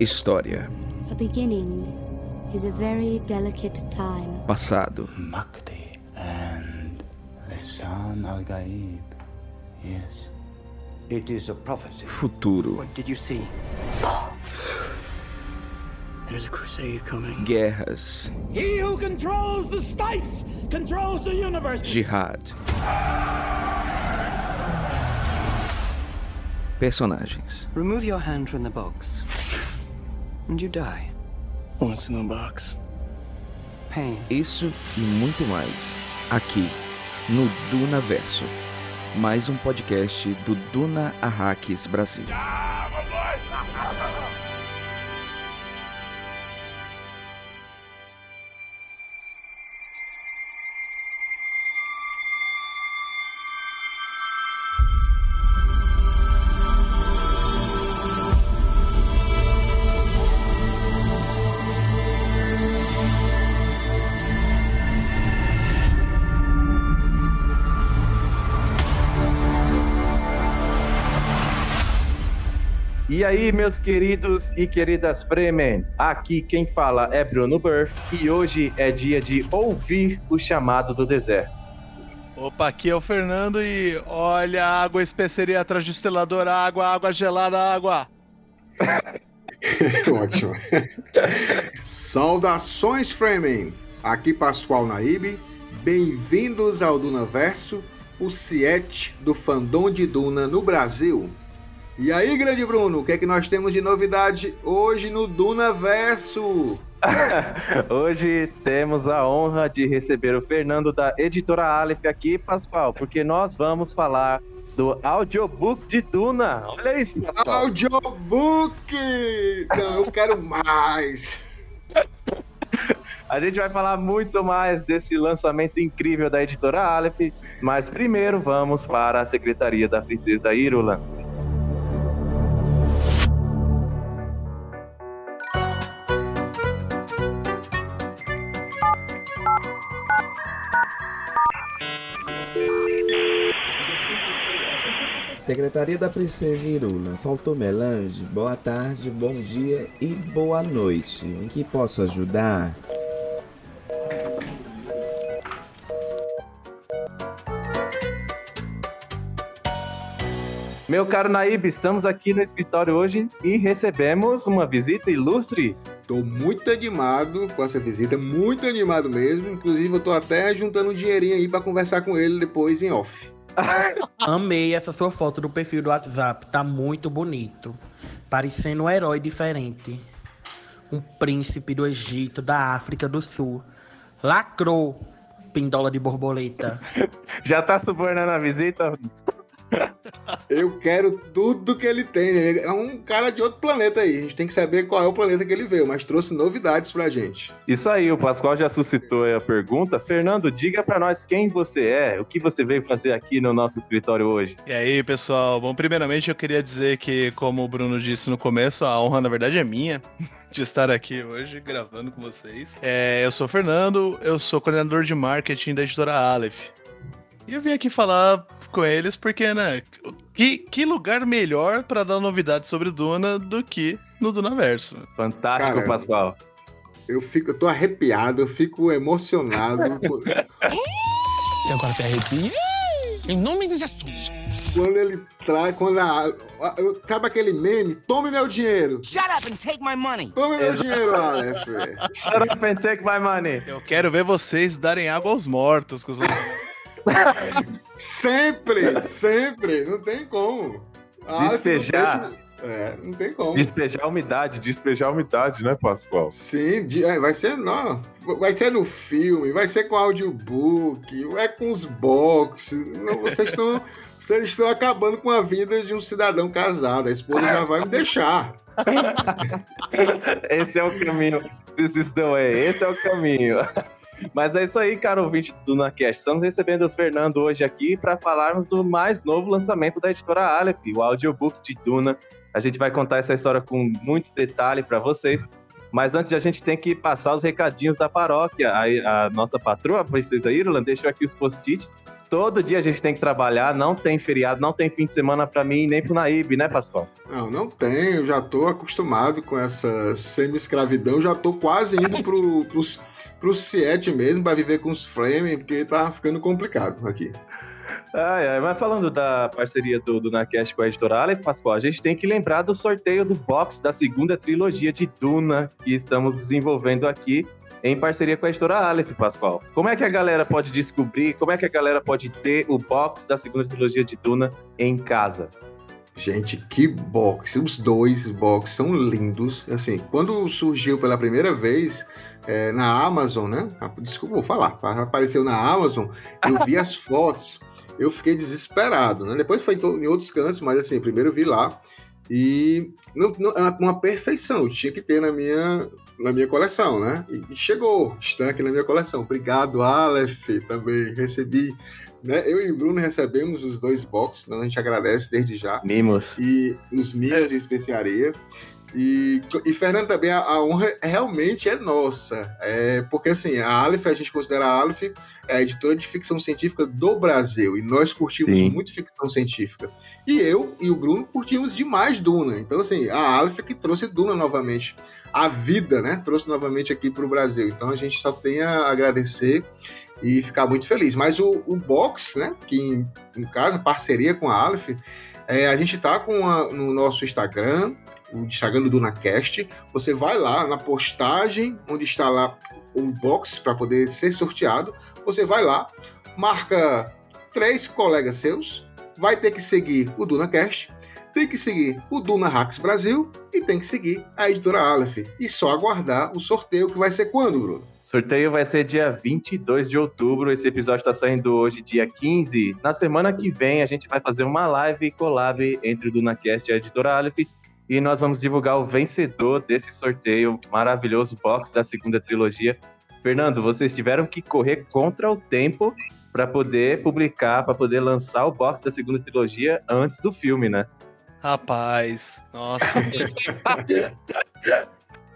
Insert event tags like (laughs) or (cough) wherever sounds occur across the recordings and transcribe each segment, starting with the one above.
História. A beginning is a very delicate time. Passado. Makti and Lisan al Gaib. Yes. It is a prophecy. Futuro. What did you see? There's a crusade coming. Guerras. He who controls the spice controls the universe. Jihad. Personagens. Remove your hand from the box. And you die. What's in the box? Pain. Isso e muito mais. Aqui, no Duna Verso. Mais um podcast do Duna Arrakis Brasil. E aí, meus queridos e queridas Fremen, aqui quem fala é Bruno Burr e hoje é dia de ouvir o chamado do deserto. Opa, aqui é o Fernando e olha a água, especeria atrás do estelador, água, água gelada, água. (laughs) Ótimo. Saudações, Fremen! Aqui Pascoal Naíbe. Bem-vindos ao Dunaverso, o Siete do fandom de Duna no Brasil. E aí, grande Bruno, o que é que nós temos de novidade hoje no Dunaverso? (laughs) Hoje temos a honra de receber o Fernando da editora Aleph aqui, Pascoal, porque nós vamos falar do audiobook de Duna. Olha isso, Pascoal. Audiobook! Não, eu quero mais. A gente vai falar muito mais desse lançamento incrível da editora Aleph, mas primeiro vamos para a secretaria da princesa Irulan. Secretaria da Princesa Irula. Faltou melange? Boa tarde, bom dia e boa noite. Em que posso ajudar? Meu caro Naíbe, estamos aqui no escritório hoje e recebemos uma visita ilustre. Tô muito animado com essa visita, muito animado mesmo. Inclusive, eu tô até juntando um dinheirinho aí pra conversar com ele depois em off. Amei essa sua foto do perfil do WhatsApp, tá muito bonito. Parecendo um herói diferente. Um príncipe do Egito, da África do Sul. Lacrou, pindola de borboleta. (laughs) Já tá subornando a visita? Eu quero tudo que ele tem. Ele é um cara de outro planeta aí. A gente tem que saber qual é o planeta que ele veio, mas trouxe novidades pra gente. Isso aí, o Pascoal já suscitou a pergunta. Fernando, diga pra nós quem você é, o que você veio fazer aqui no nosso escritório hoje. E aí, pessoal? Bom, primeiramente eu queria dizer que, como o Bruno disse no começo, a honra na verdade é minha (laughs) de estar aqui hoje gravando com vocês. É, eu sou o Fernando, eu sou coordenador de marketing da editora Aleph. E eu vim aqui falar com eles porque, né, que, que lugar melhor para dar novidades sobre Duna do que no Dunaverso? Fantástico, Cara, Pascoal. Eu fico, eu tô arrepiado, eu fico emocionado. (laughs) E agora te arrepia? Em nome de Jesus. quando ele traz, quando a, a- sabe aquele meme? Tome meu dinheiro. Shut up and take my money. Tome meu dinheiro, Aleph. Shut up and take my money. Eu quero ver vocês darem água aos mortos com os (laughs) (laughs) Sempre, sempre. Não tem como. A Aleph não Despejar. deixa- É, não tem como. Despejar umidade, despejar umidade, né, Pascoal? Sim, é, vai ser não, vai ser no filme, vai ser com audiobook, é com os box. Não, vocês estão (laughs) vocês estão acabando com a vida de um cidadão casado. A esposa já vai me deixar. (laughs) Esse é o caminho. This is the way. Esse é o caminho. Mas é isso aí, cara, ouvinte do DunaCast. Estamos recebendo o Fernando hoje aqui para falarmos do mais novo lançamento da editora Aleph, o audiobook de Duna. A gente vai contar essa história com muito detalhe para vocês. Mas antes a gente tem que passar os recadinhos da paróquia. A, a nossa patroa, a princesa Irulan, deixou aqui os post-its todo dia a gente tem que trabalhar, não tem feriado, não tem fim de semana pra mim nem pro Naíbe, né, Pascoal? Não, não tem, eu já tô acostumado com essa semi-escravidão, já tô quase indo pro, pros, pro Siete mesmo pra viver com os frames, porque tá ficando complicado aqui. Ai, ai, mas falando da parceria do, do Nacast com a editora Aleph, Pascoal, a gente tem que lembrar do sorteio do box da segunda trilogia de Duna que estamos desenvolvendo aqui em parceria com a editora Aleph, Pascoal. Como é que a galera pode descobrir, como é que a galera pode ter o box da segunda trilogia de Duna em casa? Gente, que box! Os dois box são lindos. Assim, quando surgiu pela primeira vez é, na Amazon, né? Desculpa, vou falar. Apareceu na Amazon, eu vi as (laughs) fotos, eu fiquei desesperado, né? Depois foi em outros cantos, mas assim, primeiro eu vi lá. E não, não, é uma perfeição, tinha que ter na minha, na minha coleção, né? E chegou, está aqui na minha coleção. Obrigado, Aleph, também recebi. Né? Eu e o Bruno recebemos os dois boxes, então a gente agradece desde já. Mimos. E os mimos de especiaria. E, e Fernando, também a, a, honra realmente é nossa. É, porque assim, a Aleph, a gente considera a Aleph é a editora de ficção científica do Brasil. E nós curtimos Sim. muito ficção científica. E eu e o Bruno curtimos demais Duna. Então, assim, a Aleph é que trouxe Duna novamente. A vida, né? Trouxe novamente aqui para o Brasil. Então a gente só tem a agradecer e ficar muito feliz. Mas o, o box, né? Que em, caso, parceria com a Aleph, é, a gente tá com a, no nosso Instagram, o Instagram do DunaCast. Você vai lá na postagem, onde está lá o box para poder ser sorteado. Você vai lá, marca três colegas seus, vai ter que seguir o DunaCast, tem que seguir o Duna Hacks Brasil e tem que seguir a editora Aleph. E só aguardar o sorteio que vai ser quando, Bruno? Sorteio vai ser dia 22 de outubro. Esse episódio está saindo hoje, dia 15. Na semana que vem, a gente vai fazer uma live collab entre o DunaCast e a editora Aleph e nós vamos divulgar o vencedor desse sorteio maravilhoso box da segunda trilogia. Fernando, vocês tiveram que correr contra o tempo para poder publicar, para poder lançar o box da segunda trilogia antes do filme, né? Rapaz, nossa. (laughs)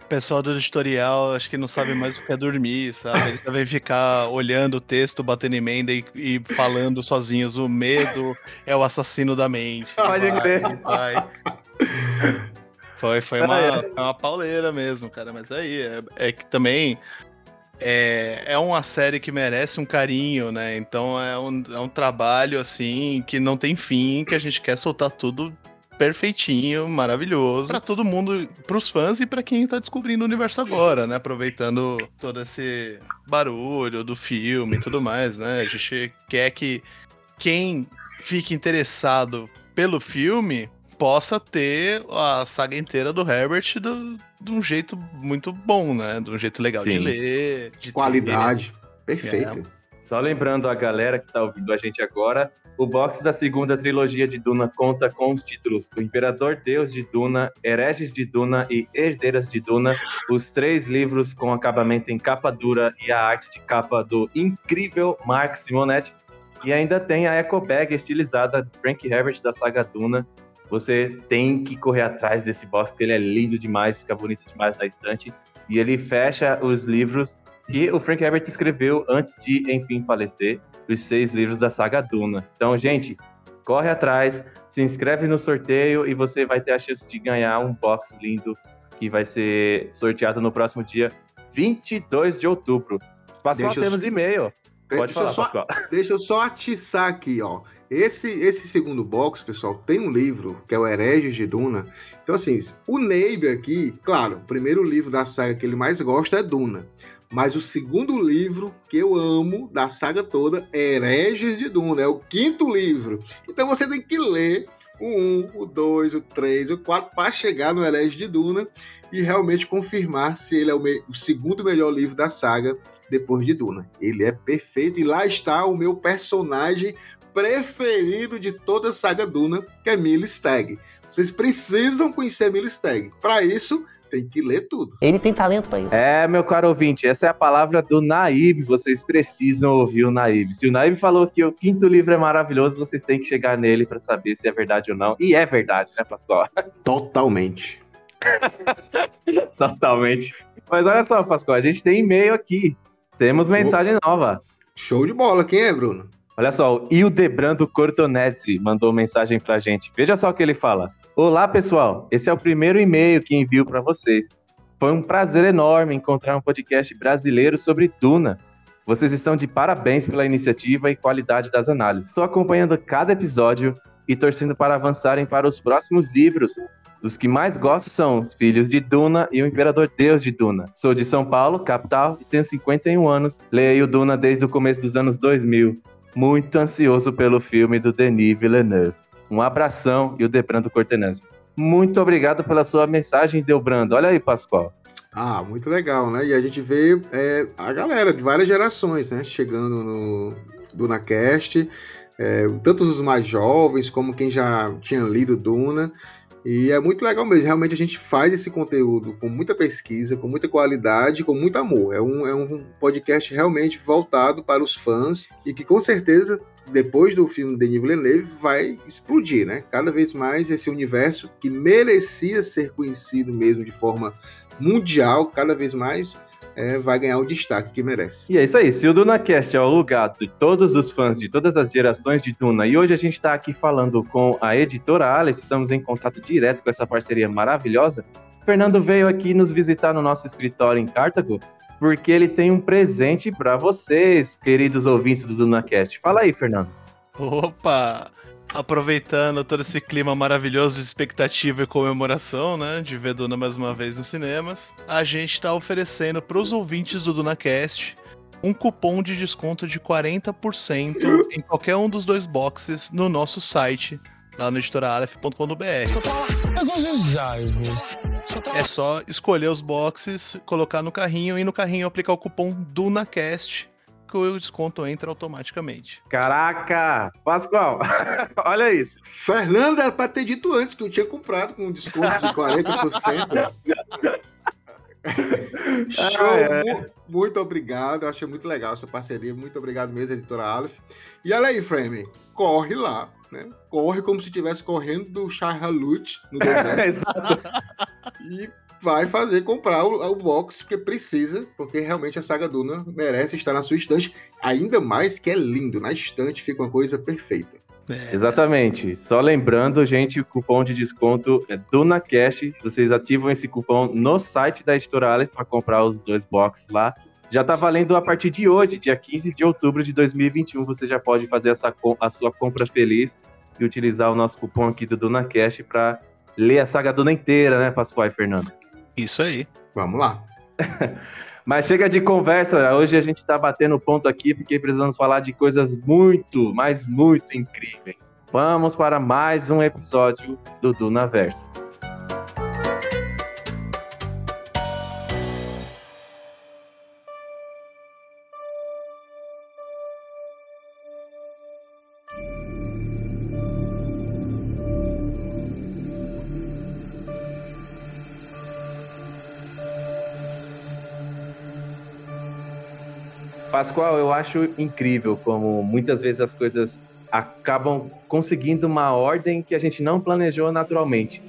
o pessoal do editorial acho que não sabe mais o que é dormir, sabe? Eles devem ficar olhando o texto, batendo emenda e, e falando sozinhos. O medo é o assassino da mente. Pode crer. Vai. Foi, foi uma, é. uma pauleira mesmo, cara. Mas aí, é, é que também é, é uma série que merece um carinho, né? Então é um, é um trabalho, assim, que não tem fim, que a gente quer soltar tudo perfeitinho, maravilhoso, para todo mundo, pros fãs e para quem tá descobrindo o universo agora, né? Aproveitando todo esse barulho do filme e tudo mais, né? A gente quer que quem fique interessado pelo filme possa ter a saga inteira do Herbert do, de um jeito muito bom, né? De um jeito legal Sim. de ler. De Qualidade. Ter. Perfeito. É. Só lembrando a galera que tá ouvindo a gente agora, o box da segunda trilogia de Duna conta com os títulos O Imperador Deus de Duna, Hereges de Duna e Herdeiras de Duna, os três livros com acabamento em capa dura e a arte de capa do incrível Mark Simonetti. E ainda tem a eco bag estilizada de Frank Herbert da saga Duna, você tem que correr atrás desse box, porque ele é lindo demais, fica bonito demais na estante. E ele fecha os livros que o Frank Herbert escreveu antes de, enfim, falecer, os seis livros da saga Duna. Então, gente, corre atrás, se inscreve no sorteio e você vai ter a chance de ganhar um box lindo que vai ser sorteado no próximo dia 22 de outubro. Pascoal, deixa temos eu... e-mail. Pode deixa falar, eu só, Pascoal. (laughs) Deixa eu só atiçar aqui, ó. Esse, esse segundo box, pessoal, tem um livro que é o Hereges de Duna. Então, assim, o Neibe aqui, claro, o primeiro livro da saga que ele mais gosta é Duna. Mas o segundo livro que eu amo da saga toda é Hereges de Duna, é o quinto livro. Então você tem que ler o 1, o 2, o 3, o 4 para chegar no Hereges de Duna e realmente confirmar se ele é o, o segundo melhor livro da saga depois de Duna. Ele é perfeito e lá está o meu personagem preferido de toda a saga Duna, que é Millie Stag. Vocês precisam conhecer Millie Stag. Para isso, tem que ler tudo. Ele tem talento para isso. É, meu caro ouvinte, essa é a palavra do Naib. Vocês precisam ouvir o Naib. Se o Naib falou que o quinto livro é maravilhoso, vocês têm que chegar nele para saber se é verdade ou não. E é verdade, né, Pascoal? (laughs) Totalmente. (laughs) Totalmente. Mas olha só, Pascoal, a gente tem e-mail aqui. Temos mensagem nova. Show de bola. Quem é, Bruno? Olha só, o Ildebrando Cortonezzi mandou mensagem pra gente. Veja só o que ele fala. Olá, pessoal. Esse é o primeiro e-mail que envio para vocês. Foi um prazer enorme encontrar um podcast brasileiro sobre Duna. Vocês estão de parabéns pela iniciativa e qualidade das análises. Estou acompanhando cada episódio e torcendo para avançarem para os próximos livros. Os que mais gosto são Os Filhos de Duna e O Imperador Deus de Duna. Sou de São Paulo, capital, e tenho 51 anos. Leio Duna desde o começo dos anos 2000 muito ansioso pelo filme do Denis Villeneuve. Um abração e o Debrando Cortenese. Muito obrigado pela sua mensagem, Delbrando. Olha aí, Pascoal. Ah, muito legal, né? E a gente vê é, a galera de várias gerações, né? Chegando no DunaCast, é, tanto os mais jovens como quem já tinha lido Duna. E é muito legal mesmo. Realmente a gente faz esse conteúdo com muita pesquisa, com muita qualidade, com muito amor. É um, é um podcast realmente voltado para os fãs e que com certeza depois do filme Denis Villeneuve vai explodir, né? Cada vez mais esse universo que merecia ser conhecido mesmo de forma mundial, cada vez mais é, vai ganhar o destaque que merece. E é isso aí. Se o DunaCast é o lugar de todos os fãs de todas as gerações de Duna, e hoje a gente está aqui falando com a editora Alex, estamos em contato direto com essa parceria maravilhosa. O Fernando veio aqui nos visitar no nosso escritório em Cartago, porque ele tem um presente para vocês, queridos ouvintes do DunaCast. Fala aí, Fernando. Opa! Aproveitando todo esse clima maravilhoso de expectativa e comemoração, né, de ver Duna mais uma vez nos cinemas, a gente está oferecendo para os ouvintes do DunaCast um cupom de desconto de 40% em qualquer um dos dois boxes no nosso site, lá no editoraalef.com.br. É só escolher os boxes, colocar no carrinho e no carrinho aplicar o cupom DunaCast que o desconto entra automaticamente. Caraca! Pascoal, (laughs) olha isso. Fernando era pra ter dito antes que eu tinha comprado com um desconto de 40%. (laughs) Show! Ah, é. Muito obrigado, eu achei muito legal essa parceria. Muito obrigado mesmo, editora Aleph. E olha aí, Frame, corre lá, né? Corre como se estivesse correndo do Shah Halut no (laughs) deserto. e vai fazer comprar o, o box porque precisa, porque realmente a saga Duna merece estar na sua estante, ainda mais que é lindo, na estante fica uma coisa perfeita. É. Exatamente. Só lembrando, gente, o cupom de desconto é DunaCast. Vocês ativam esse cupom no site da Editora Aleph para comprar os dois boxes lá. Já está valendo a partir de hoje, dia 15 de outubro de 2021. Você já pode fazer essa, a sua compra feliz e utilizar o nosso cupom aqui do DunaCast para ler a saga Duna inteira, né, Pascoal e Fernando? Isso aí. Vamos lá. (laughs) Mas chega de conversa, hoje a gente está batendo ponto aqui porque precisamos falar de coisas muito, mas muito incríveis. Vamos para mais um episódio do Duna Pascoal, eu acho incrível como muitas vezes as coisas acabam conseguindo uma ordem que a gente não planejou naturalmente.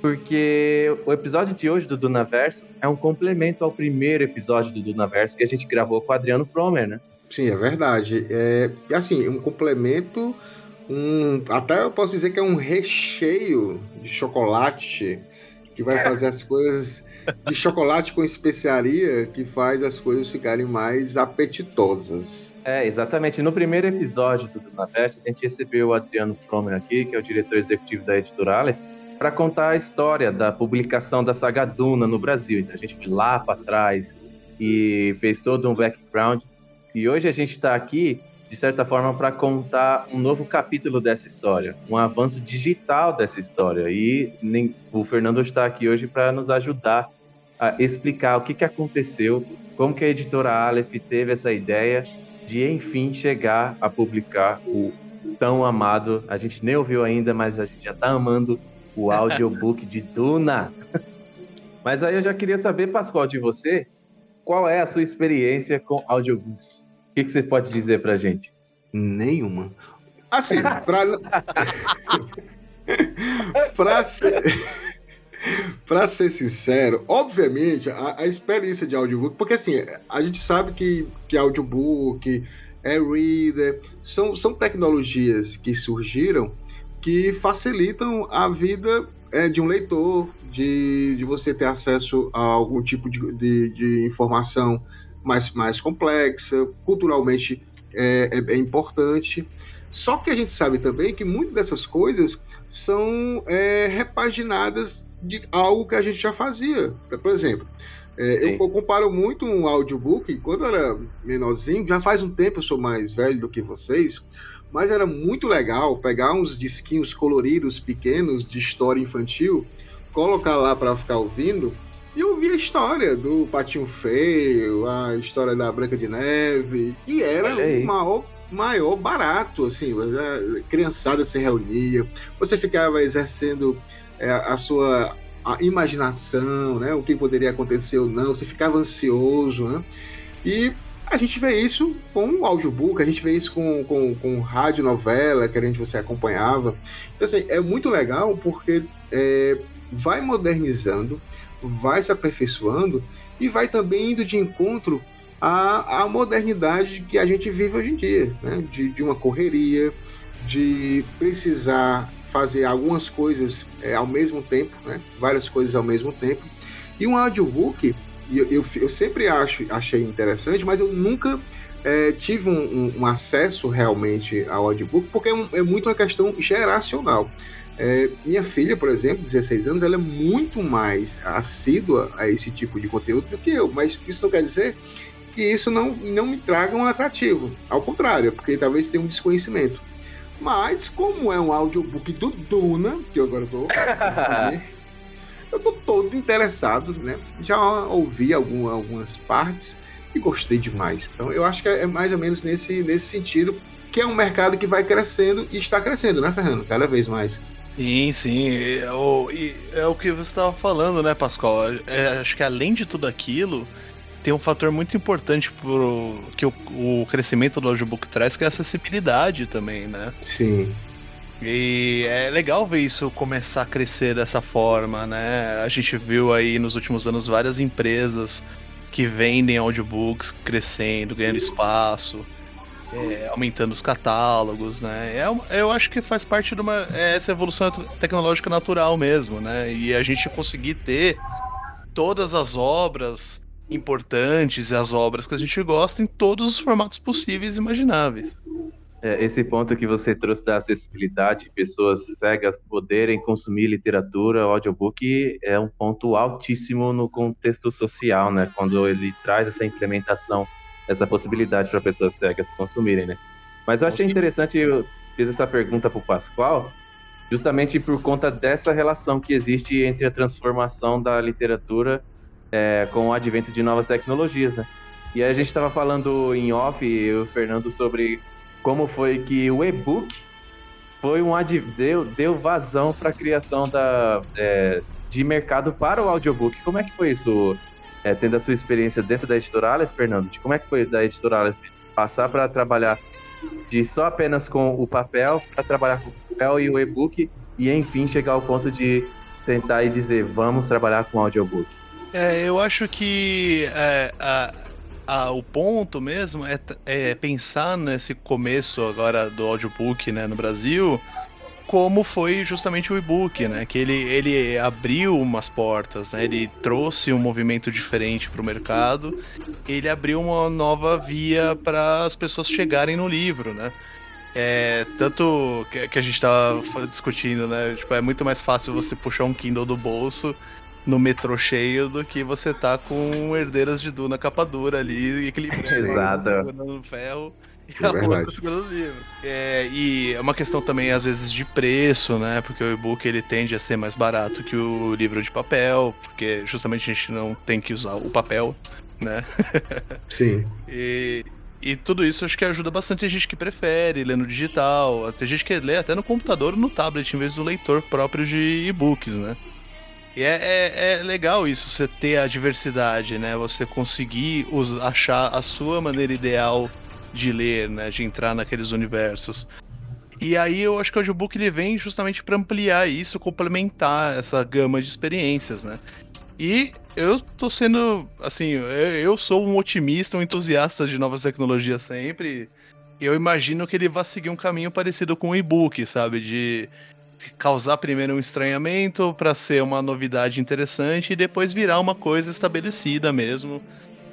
Porque o episódio de hoje do Dunaverso é um complemento ao primeiro episódio do Dunaverso que a gente gravou com o Adriano Fromer, né? Sim, é verdade. É assim, um complemento, um, até eu posso dizer que é um recheio de chocolate que vai fazer as coisas de chocolate com especiaria que faz as coisas ficarem mais apetitosas. É, exatamente. No primeiro episódio do Dunaverso, a gente recebeu o Adriano Fromer aqui, que é o diretor executivo da editora Aleph, para contar a história da publicação da saga Duna no Brasil. Então a gente foi lá para trás e fez todo um background. E hoje a gente está aqui, de certa forma, para contar um novo capítulo dessa história, um avanço digital dessa história. E nem, o Fernando está aqui hoje para nos ajudar a explicar o que, que aconteceu, como que a editora Aleph teve essa ideia de, enfim, chegar a publicar o tão amado, a gente nem ouviu ainda, mas a gente já está amando o audiobook de Duna. (laughs) mas aí eu já queria saber, Pascoal, de você, qual é a sua experiência com audiobooks? O que, que você pode dizer pra gente? Nenhuma. Assim, pra... (laughs) pra ser... pra ser sincero, obviamente, a, a, experiência de audiobook, porque assim, a gente sabe que, que audiobook e-reader. São, são tecnologias que surgiram que facilitam a vida é, de um leitor, de, de você ter acesso a algum tipo de, de, de informação mais, mais complexa, culturalmente é, é, é, importante. Só que a gente sabe também que muitas dessas coisas são é, repaginadas de algo que a gente já fazia. Por exemplo, é, eu, eu, comparo muito um audiobook, quando eu era menorzinho, já faz um tempo eu sou mais velho do que vocês, mas era muito legal pegar uns disquinhos coloridos pequenos de história infantil, colocar lá para ficar ouvindo e ouvir a história do Patinho Feio, a história da Branca de Neve, e era o maior, maior barato, assim, a criançada se reunia, você ficava exercendo é, a sua a imaginação, né, o que poderia acontecer ou não, você ficava ansioso, né, e a gente vê isso com o audiobook, a gente vê isso com, com, com rádio novela que a gente você acompanhava. Então, assim, é muito legal porque é, vai modernizando, vai se aperfeiçoando e vai também indo de encontro à, à modernidade que a gente vive hoje em dia, né? de, de uma correria, de precisar fazer algumas coisas é, ao mesmo tempo, né? várias coisas ao mesmo tempo. E um audiobook eu, eu, eu, sempre acho, achei interessante, mas eu nunca é, tive um, um, um, acesso realmente ao audiobook, porque é, um, é muito uma questão geracional. É, minha filha, por exemplo, 16 anos, ela é muito mais assídua a esse tipo de conteúdo do que eu, mas isso não quer dizer que isso não, não me traga um atrativo. Ao contrário, é porque talvez tenha um desconhecimento. Mas, como é um audiobook do Duna, que eu agora estou (laughs) eu tô todo interessado, né? Já ouvi algum, algumas partes e gostei demais. Então eu acho que é mais ou menos nesse, nesse sentido que é um mercado que vai crescendo e está crescendo, né, Fernando? Cada vez mais. Sim, sim. É o, é o que você estava falando, né, Pascoal? É, acho que além de tudo aquilo, tem um fator muito importante pro que o, o crescimento do audiobook traz, que é a acessibilidade também, né? Sim. E é legal ver isso começar a crescer dessa forma, né? A gente viu aí nos últimos anos várias empresas que vendem audiobooks crescendo, ganhando espaço, é, aumentando os catálogos, né? É, eu acho que faz parte de uma é essa evolução tecnológica natural mesmo, né? E a gente conseguir ter todas as obras importantes e as obras que a gente gosta em todos os formatos possíveis e imagináveis. É, esse ponto que você trouxe da acessibilidade, pessoas cegas poderem consumir literatura, audiobook, é um ponto altíssimo no contexto social, né? Quando ele traz essa implementação, essa possibilidade para pessoas cegas consumirem, né? Mas eu achei interessante, eu fiz essa pergunta para o Pascoal, justamente por conta dessa relação que existe entre a transformação da literatura é, com o advento de novas tecnologias, né? E aí a gente estava falando em off, o Fernando, sobre como foi que o e-book foi um deu, deu vazão para a criação da, é, de mercado para o audiobook. Como é que foi isso, é, tendo a sua experiência dentro da editora Aleph, Fernando? Como é que foi da editora Aleph passar para trabalhar de só apenas com o papel para trabalhar com o papel e o e-book e enfim chegar ao ponto de sentar e dizer vamos trabalhar com audiobook? É, eu acho que é, a, a, o ponto mesmo é, é, pensar nesse começo agora do audiobook né, no Brasil, como foi justamente o e-book, né? Que ele, ele abriu umas portas, né? Ele trouxe um movimento diferente para o mercado, ele abriu uma nova via para as pessoas chegarem no livro, né? É, tanto que, que a gente estava discutindo, né? Tipo, é muito mais fácil você puxar um Kindle do bolso no metrô cheio do que você tá com herdeiras de Duna capa dura ali, equilibrando, segurando ferro e é a outra segurando o livro. É, e é uma questão também, às vezes, de preço, né? Porque o e-book ele tende a ser mais barato que o livro de papel, porque justamente a gente não tem que usar o papel, né? (laughs) Sim. e, e tudo isso acho que ajuda bastante a gente que prefere ler no digital. Tem gente que lê até no computador ou no tablet, em vez do leitor próprio de e-books, né? E é, é, é, legal isso, você ter a diversidade, né? Você conseguir achar a sua maneira ideal de ler, né? De entrar naqueles universos. E aí eu acho que o audiobook ele vem justamente para ampliar isso, complementar essa gama de experiências, né? E eu tô sendo, assim, eu sou um otimista, um entusiasta de novas tecnologias sempre. Eu imagino que ele vai seguir um caminho parecido com o e-book, sabe? De causar primeiro um estranhamento para ser uma novidade interessante e depois virar uma coisa estabelecida mesmo,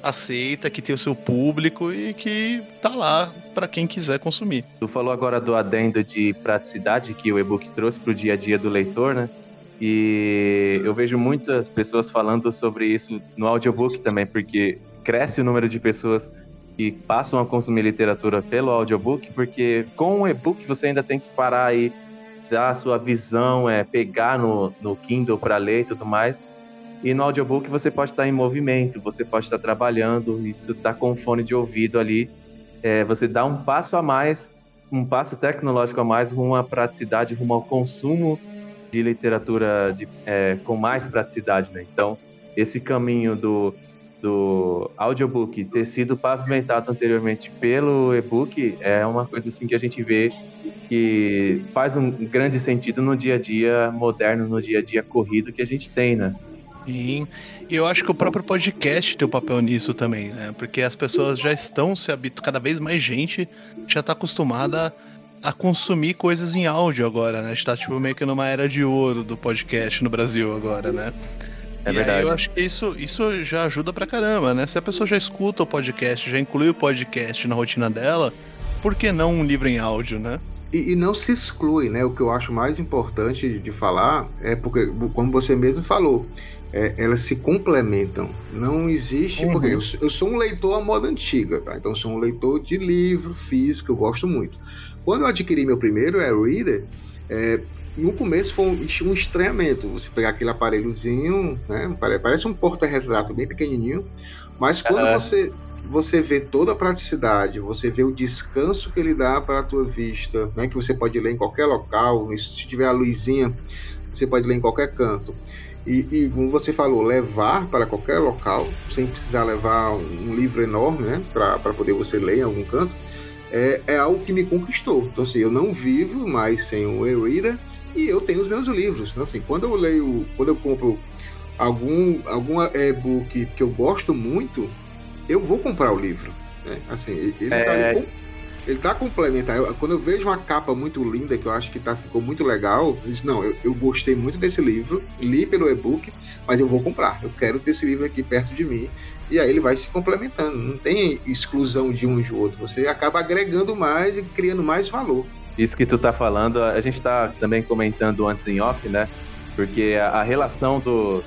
aceita, que tem o seu público e que tá lá para quem quiser consumir. Tu falou agora do adendo de praticidade que o e-book trouxe para o dia a dia do leitor, né? E eu vejo muitas pessoas falando sobre isso no audiobook também, porque cresce o número de pessoas que passam a consumir literatura pelo audiobook, porque com o e-book você ainda tem que parar e dar a sua visão, é pegar no, no Kindle para ler e tudo mais. E no audiobook você pode estar em movimento, você pode estar trabalhando, e você está com fone de ouvido ali. É, você dá um passo a mais, um passo tecnológico a mais rumo à praticidade, rumo ao consumo de literatura de, é, com mais praticidade. Né? Então, esse caminho do, do audiobook ter sido pavimentado anteriormente pelo e-book é uma coisa assim que a gente vê que faz um grande sentido no dia a dia moderno, no dia a dia corrido que a gente tem, né? Sim, e eu acho que o próprio podcast tem um papel nisso também, né? Porque as pessoas já estão se habituando, cada vez mais gente já está acostumada a consumir coisas em áudio agora, né? A gente tá tipo meio que numa era de ouro do podcast no Brasil agora, né? É e verdade. Aí eu acho que isso, isso já ajuda pra caramba, né? Se a pessoa já escuta o podcast, já inclui o podcast na rotina dela, por que não um livro em áudio, né? E, e não se exclui, né? O que eu acho mais importante de, de falar é porque, como você mesmo falou, é, elas se complementam. Não existe. Uhum. Porque eu, eu sou um leitor à moda antiga, tá? Então sou um leitor de livro físico, eu gosto muito. Quando eu adquiri meu primeiro e-reader, é, no começo foi um, um estranhamento. Você pegar aquele aparelhozinho, né? pare- Parece um porta-retrato bem pequenininho, mas quando Aham. você você vê toda a praticidade, você vê o descanso que ele dá para a tua vista, né? Que você pode ler em qualquer local, se tiver a luzinha, você pode ler em qualquer canto. E, e como você falou, levar para qualquer local, sem precisar levar um livro enorme, né? Para poder você ler em algum canto, é, é algo que me conquistou. Então, assim, eu não vivo mais sem o e-reader e eu tenho os meus livros. Então, assim, quando eu leio, quando eu compro algum, algum e-book que eu gosto muito, eu vou comprar o livro. Né? Assim, ele É. tá ali com- ele tá complementar. Eu- quando eu vejo uma capa muito linda, que eu acho que tá, ficou muito legal, eu disse, não, eu, eu gostei muito desse livro, li pelo e-book, mas eu vou comprar. Eu quero ter esse livro aqui perto de mim. E aí ele vai se complementando. Não tem exclusão de um de outro. Você acaba agregando mais e criando mais valor. Isso que tu tá falando, a gente tá também comentando antes em off, né? Porque a, a relação do,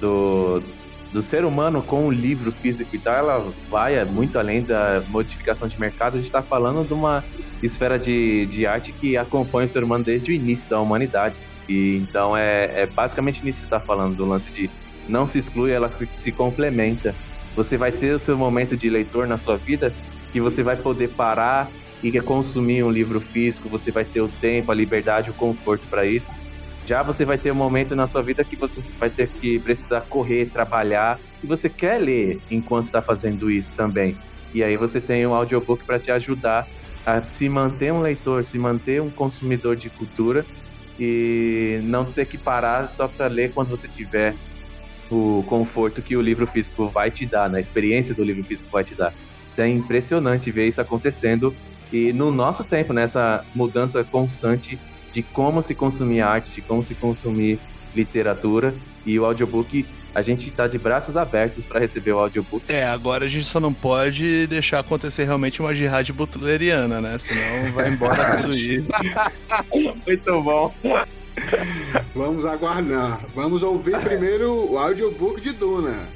do, do ser humano com o livro físico e tal, ela vai é muito além da modificação de mercado. A gente tá falando de uma esfera de, de arte que acompanha o ser humano desde o início da humanidade. E então é, é basicamente nisso que você tá falando, do lance de não se exclui, ela se- complementa. Você vai ter o seu momento de leitor na sua vida que você vai poder parar e consumir um livro físico, você vai ter o tempo, a liberdade, o conforto para isso. Já você vai ter um momento na sua vida que você vai ter que precisar correr, trabalhar, e você quer ler enquanto está fazendo isso também. E aí você tem um audiobook para te ajudar a se manter um leitor, se manter um consumidor de cultura e não ter que parar só para ler quando você tiver o conforto que o livro físico vai te dar, né? experiência do livro físico vai te dar. Então é impressionante ver isso acontecendo e no nosso tempo, nessa mudança constante de como se consumir arte, de como se consumir literatura e o audiobook, a gente está de braços abertos para receber o audiobook. É, agora a gente só não pode deixar acontecer realmente uma jihad butleriana, né? Senão vai embora (laughs) tudo isso. (laughs) Muito bom. Vamos aguardar. Vamos ouvir (laughs) primeiro o audiobook de Duna.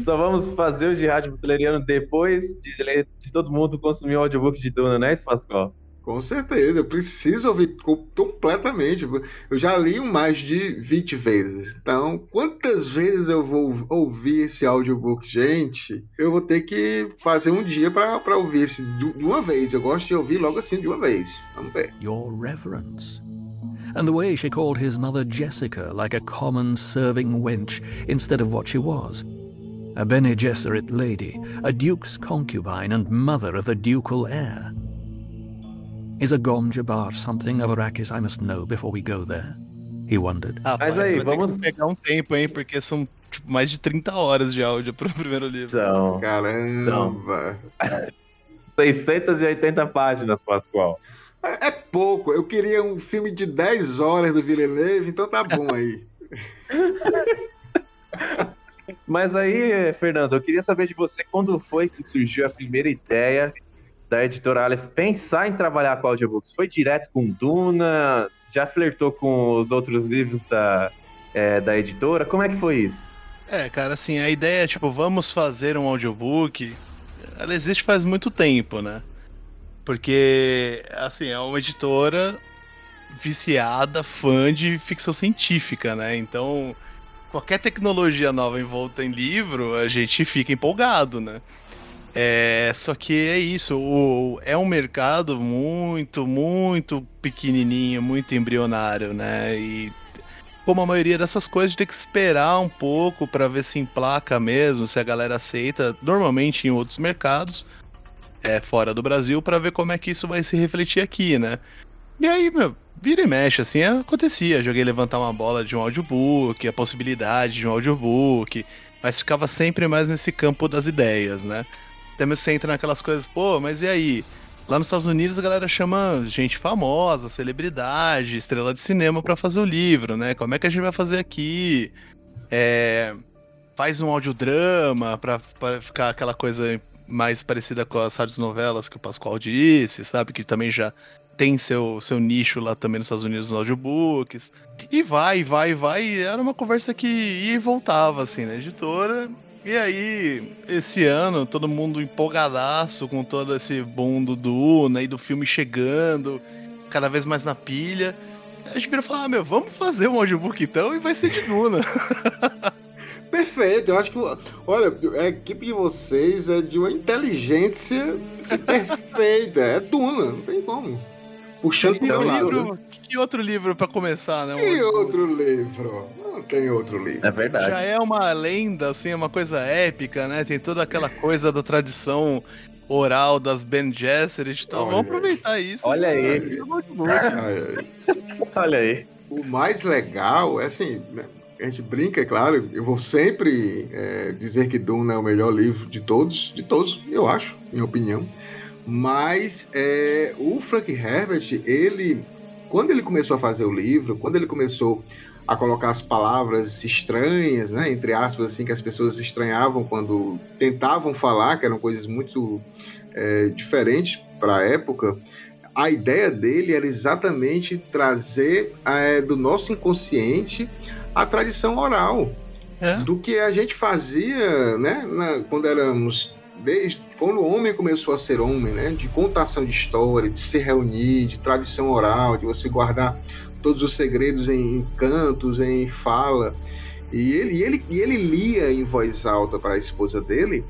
Só vamos fazer o Jihad Butleriano depois de, ler- de todo mundo consumir o audiobook de Duna, não é isso, Pascoal? Com certeza, eu preciso ouvir co- completamente. Eu já li mais de 20 vezes. Então, quantas vezes eu vou ouvir esse audiobook, gente? Eu vou ter que fazer um dia para ouvir esse de uma vez. Eu gosto de ouvir logo assim de uma vez. Vamos ver. Your Reverence. And the way she called his mother Jessica like a common serving wench instead of what she was. A Bene Gesserit lady, a duke's concubine and mother of the ducal heir. Is a Gom Jabbar something of Arrakis I must know before we go there? He wondered. Rapaz, aí, vai ter vamos- que pegar um tempo, hein? Porque são tipo, mais de 30 horas de áudio pro (laughs) primeiro livro. Então, Caramba. 680 páginas, Pascoal. É, é pouco. Eu queria um filme de 10 horas do Villeneuve, então tá bom aí. (laughs) Mas aí, Fernando, eu queria saber de você quando foi que surgiu a primeira ideia da editora Aleph pensar em trabalhar com audiobooks? Foi direto com Duna? Já flertou com os outros livros da, é, da editora? Como é que foi isso? É, cara, assim, a ideia é, tipo, vamos fazer um audiobook. Ela existe faz muito tempo, né? Porque, assim, é uma editora viciada, fã de ficção científica, né? Então, qualquer tecnologia nova envolta em livro, a gente fica empolgado, né? É, só que é isso, o, é um mercado muito, muito pequenininho, muito embrionário, né? E como a maioria dessas coisas, tem que esperar um pouco para ver se emplaca mesmo, se a galera aceita, normalmente em outros mercados, é, fora do Brasil, para ver como é que isso vai se refletir aqui, né? E aí, meu, vira e mexe, assim, acontecia. Joguei levantar uma bola de um audiobook, a possibilidade de um audiobook, mas ficava sempre mais nesse campo das ideias, né? Mesmo você entra naquelas coisas, pô, mas e aí? Lá nos Estados Unidos a galera chama gente famosa, celebridade, estrela de cinema para fazer o livro, né? Como é que a gente vai fazer aqui? É... Faz um audiodrama pra, pra ficar aquela coisa mais parecida com as rádios novelas que o Pascoal disse, sabe? Que também já tem seu, seu nicho lá também nos Estados Unidos nos audiobooks. E vai, vai, vai. Era uma conversa que ia e voltava, assim, na editora. E aí, esse ano, todo mundo empolgadaço com todo esse boom do Duna e do filme chegando, cada vez mais na pilha. A gente vira falar, ah, meu, vamos fazer um audiobook então e vai ser de Duna. (laughs) Perfeito, eu acho que. Olha, a equipe de vocês é de uma inteligência (laughs) perfeita. É Duna, não tem como. Puxando que, livro, que outro livro para começar, né? Que outro livro? Não tem outro livro. É verdade. Já é uma lenda, assim, é uma coisa épica, né? Tem toda aquela coisa da tradição oral das Ben Gesserit e tal. Olha Vamos aproveitar isso. Olha aí. Olha aí. O mais legal é assim, né? a gente brinca, é claro, eu vou sempre é, dizer que Duna é o melhor livro de todos, de todos, eu acho, minha opinião. Mas é, o Frank Herbert, ele, quando ele começou a fazer o livro, quando ele começou a colocar as palavras estranhas, né, entre aspas, assim, que as pessoas estranhavam quando tentavam falar, que eram coisas muito é, diferentes para a época, a ideia dele era exatamente trazer é, do nosso inconsciente a tradição oral. É. Do que a gente fazia, né, na, quando éramos quando o homem começou a ser homem, né, de contação de história, de se reunir, de tradição oral, de você guardar todos os segredos em, em cantos, em fala. E ele, e ele, e ele lia em voz alta para a esposa dele,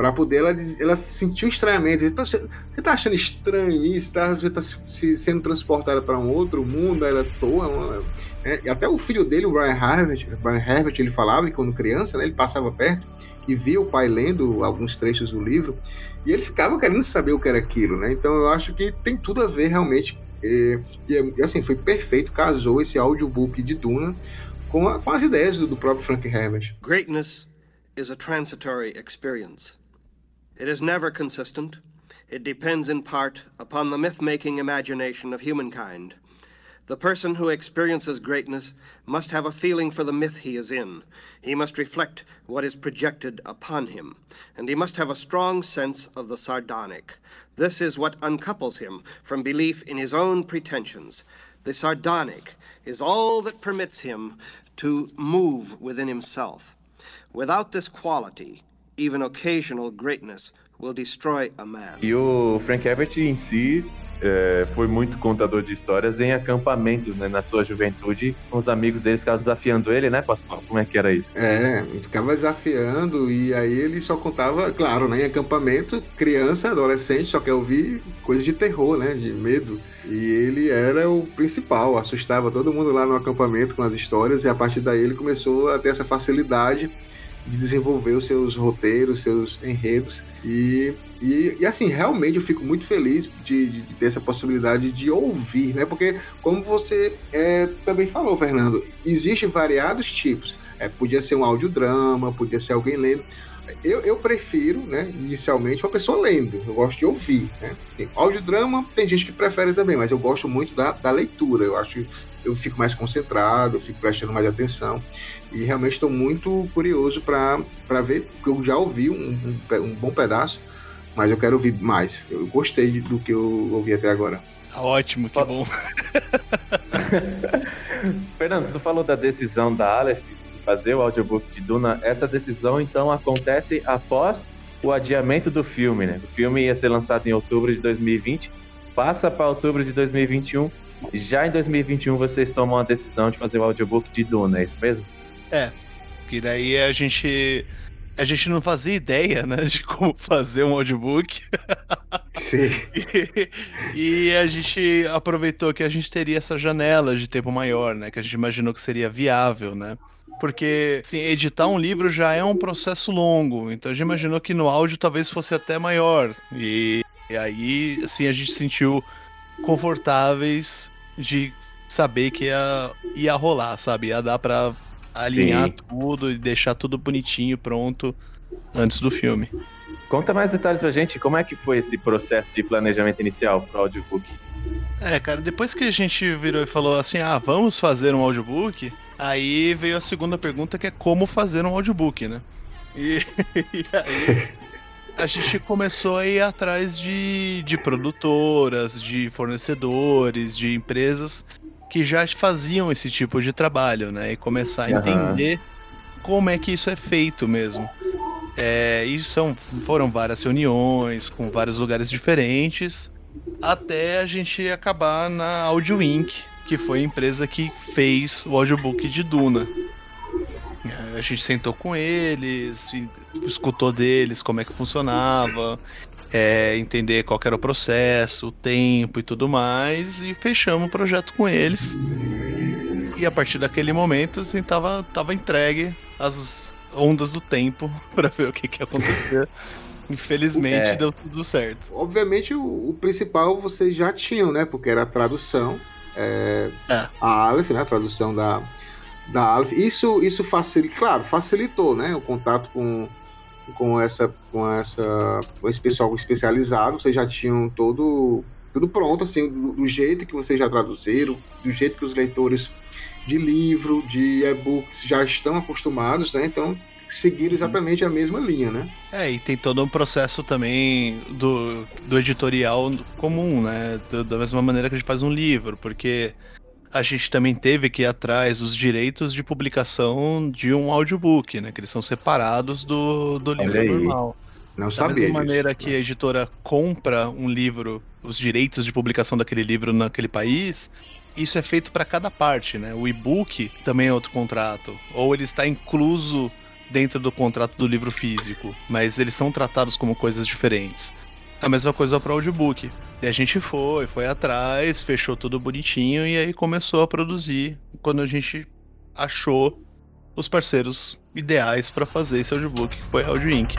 para poder ela, ela sentir estranhamento. Você tá, você tá achando estranho isso? Tá, você está se, sendo transportada para um outro mundo, ela toa. É, até o filho dele, o Brian Herbert, Brian Herbert, ele falava que quando criança, né, ele passava perto e via o pai lendo alguns trechos do livro e ele ficava querendo saber o que era aquilo, né? Então eu acho que tem tudo a ver realmente. E, e assim, foi perfeito, casou esse audiobook de Duna com, a, com as ideias do, do próprio Frank Herbert. Greatness is a transitory experience. It is never consistent. It depends in part upon the myth making imagination of humankind. The person who experiences greatness must have a feeling for the myth he is in. He must reflect what is projected upon him, and he must have a strong sense of the sardonic. This is what uncouples him from belief in his own pretensions. The sardonic is all that permits him to move within himself. Without this quality, even occasional greatness will destroy a man. E o Frank Herbert em si é, foi muito contador de histórias em acampamentos, né? Na sua juventude, com os amigos dele ficavam desafiando ele, né, Pascoal? Como é que era isso? É, ficava desafiando e aí ele só contava, claro, né, em acampamento, criança, adolescente, só quer ouvir coisas de terror, né, de medo. E ele era o principal, assustava todo mundo lá no acampamento com as histórias e a partir daí ele começou a ter essa facilidade de desenvolver os seus roteiros, seus enredos. E, e, e assim, realmente eu fico muito feliz de, de, ter essa possibilidade de ouvir, né? Porque, como você é, também falou, Fernando, existem variados tipos. É, podia ser um audiodrama, podia ser alguém lendo. eu, eu prefiro, né, inicialmente, uma pessoa lendo. Eu gosto de ouvir, né? Assim, audiodrama tem gente que prefere também, mas eu gosto muito da, da leitura. Eu acho eu fico mais concentrado, eu fico prestando mais atenção. E realmente estou muito curioso para ver, porque eu já ouvi um, um, um, bom pedaço, mas eu quero ouvir mais. Eu gostei do que eu ouvi até agora. Tá ótimo, que bom. (laughs) Fernando, você falou da decisão da Aleph de fazer o audiobook de Duna. Essa decisão, então, acontece após o adiamento do filme, né? O filme ia ser lançado em outubro de 2020, passa para outubro de 2021 já em 2021 vocês tomam a decisão de fazer o audiobook de Duna, é isso mesmo? É. Que daí a gente. A gente não fazia ideia, né, de como fazer um audiobook. Sim. (laughs) e, e, a gente aproveitou que a gente teria essa janela de tempo maior, né? Que a gente imaginou que seria viável, né? Porque, assim, editar um livro já é um processo longo. Então a gente imaginou que no áudio talvez fosse até maior. E, e aí, assim, a gente sentiu confortáveis de saber que ia, ia rolar, sabe? Ia dar pra alinhar Sim. tudo e deixar tudo bonitinho, pronto, antes do filme. Conta mais detalhes pra gente, como é que foi esse processo de planejamento inicial pro audiobook? É, cara, depois que a gente virou e falou assim, ah, vamos fazer um audiobook, aí veio a segunda pergunta que é como fazer um audiobook, né? E, (laughs) e aí a gente começou a ir atrás de, de produtoras, de fornecedores, de empresas que já faziam esse tipo de trabalho, né? E começar a uhum. entender como é que isso é feito mesmo. É, e são, foram várias reuniões com vários lugares diferentes, até a gente acabar na Audio Inc., que foi a empresa que fez o audiobook de Duna. (laughs) A gente sentou com eles, escutou deles como é que funcionava, é, entender qual era o processo, o tempo e tudo mais, e fechamos o projeto com eles. E a partir daquele momento, assim, tava, tava entregue as ondas do tempo (laughs) para ver o que, que ia acontecer. Infelizmente é. deu tudo certo. Obviamente o, o, principal vocês já tinham, né? Porque era a tradução. É, é. A Aleph, né? A tradução da, da Aleph. Isso, isso facilitou, claro, facilitou, né, o contato com, com essa, com essa, com esse pessoal especializado. Vocês já tinham todo, tudo pronto, assim, do, do jeito que vocês já traduziram, do jeito que os leitores de livro, de e-books já estão acostumados, né? Então seguir exatamente a mesma linha, né? É, e tem todo um processo também do, do editorial comum, né? Da mesma maneira que a gente faz um livro, porque a gente também teve que ir atrás dos direitos de publicação de um audiobook, né? Que eles são separados do, do livro normal. Não da sabia. Da mesma maneira que a editora compra um livro, os direitos de publicação daquele livro naquele país, isso é feito para cada parte, né? O e-book também é outro contrato. Ou ele está incluso dentro do contrato do livro físico, mas eles são tratados como coisas diferentes. A mesma coisa para o audiobook. E a gente foi, foi atrás, fechou tudo bonitinho e aí começou a produzir quando a gente achou os parceiros ideais para fazer esse audiobook, que foi Audio Inc.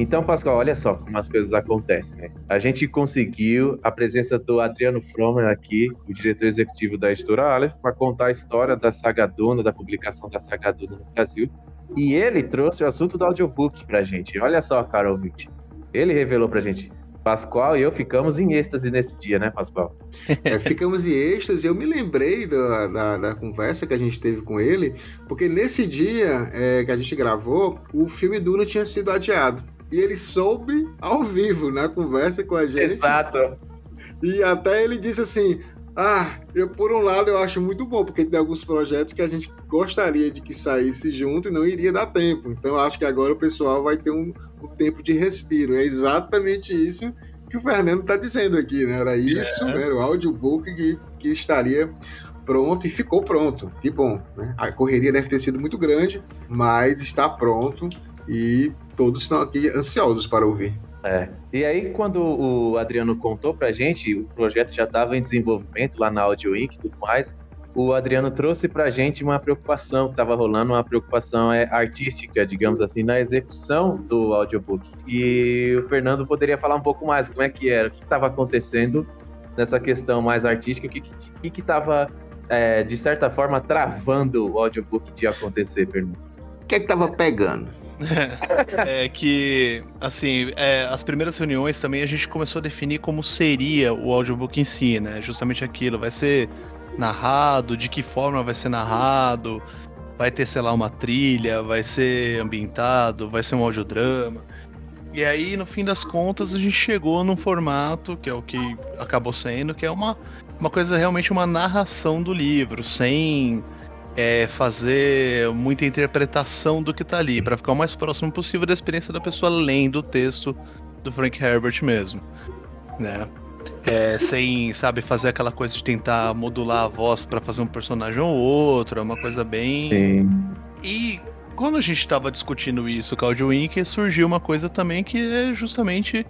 Então, Pascoal, olha só como as coisas acontecem, né? A gente conseguiu a presença do Adriano Fromer aqui, o diretor executivo da editora Aleph, para contar a história da Saga Duna, da publicação da Saga Duna no Brasil. E ele trouxe o assunto do audiobook pra gente. Olha só, Carol ouvinte. Ele revelou pra gente. Pascoal e eu ficamos em êxtase nesse dia, né, Pascoal? É, ficamos em êxtase. Eu me lembrei da, da, da, conversa que a gente teve com ele, porque nesse dia é, que a gente gravou, o filme Duna tinha sido adiado e ele soube ao vivo na conversa com a gente. Exato. E até ele disse assim: Ah, eu por um lado eu acho muito bom, porque tem alguns projetos que a gente gostaria de que saísse junto e não iria dar tempo. Então eu acho que agora o pessoal vai ter um, um tempo de respiro. É exatamente isso que o Fernando está dizendo aqui, né? Era isso, é. era o audiobook que, que estaria pronto e ficou pronto. Que bom, né? A correria deve ter sido muito grande, mas está pronto e todos estão aqui ansiosos para ouvir. É. E aí, quando o Adriano contou pra gente, o projeto já estava em desenvolvimento lá na Audio Inc. e tudo mais, o Adriano trouxe pra gente uma preocupação que estava rolando, uma preocupação é, artística, digamos assim, na execução do audiobook. E o Fernando poderia falar um pouco mais como é que era, o que estava acontecendo nessa questão mais artística, o que estava, é, de certa forma, travando o audiobook de acontecer, Fernando? O que é que estava pegando? (laughs) é que, assim, é, as primeiras reuniões também a gente começou a definir como seria o audiobook em si, né? Justamente aquilo. Vai ser narrado, de que forma vai ser narrado, vai ter, sei lá, uma trilha, vai ser ambientado, vai ser um audiodrama. E aí, no fim das contas, a gente chegou num formato, que é o que acabou sendo, que é uma, uma coisa realmente uma narração do livro, sem é, fazer muita interpretação do que tá ali, para ficar o mais próximo possível da experiência da pessoa lendo o texto do Frank Herbert mesmo, né? É, sem, sabe, fazer aquela coisa de tentar modular a voz para fazer um personagem ou outro, é uma coisa bem. Sim. E quando a gente estava discutindo isso com a Audioink, surgiu uma coisa também que é justamente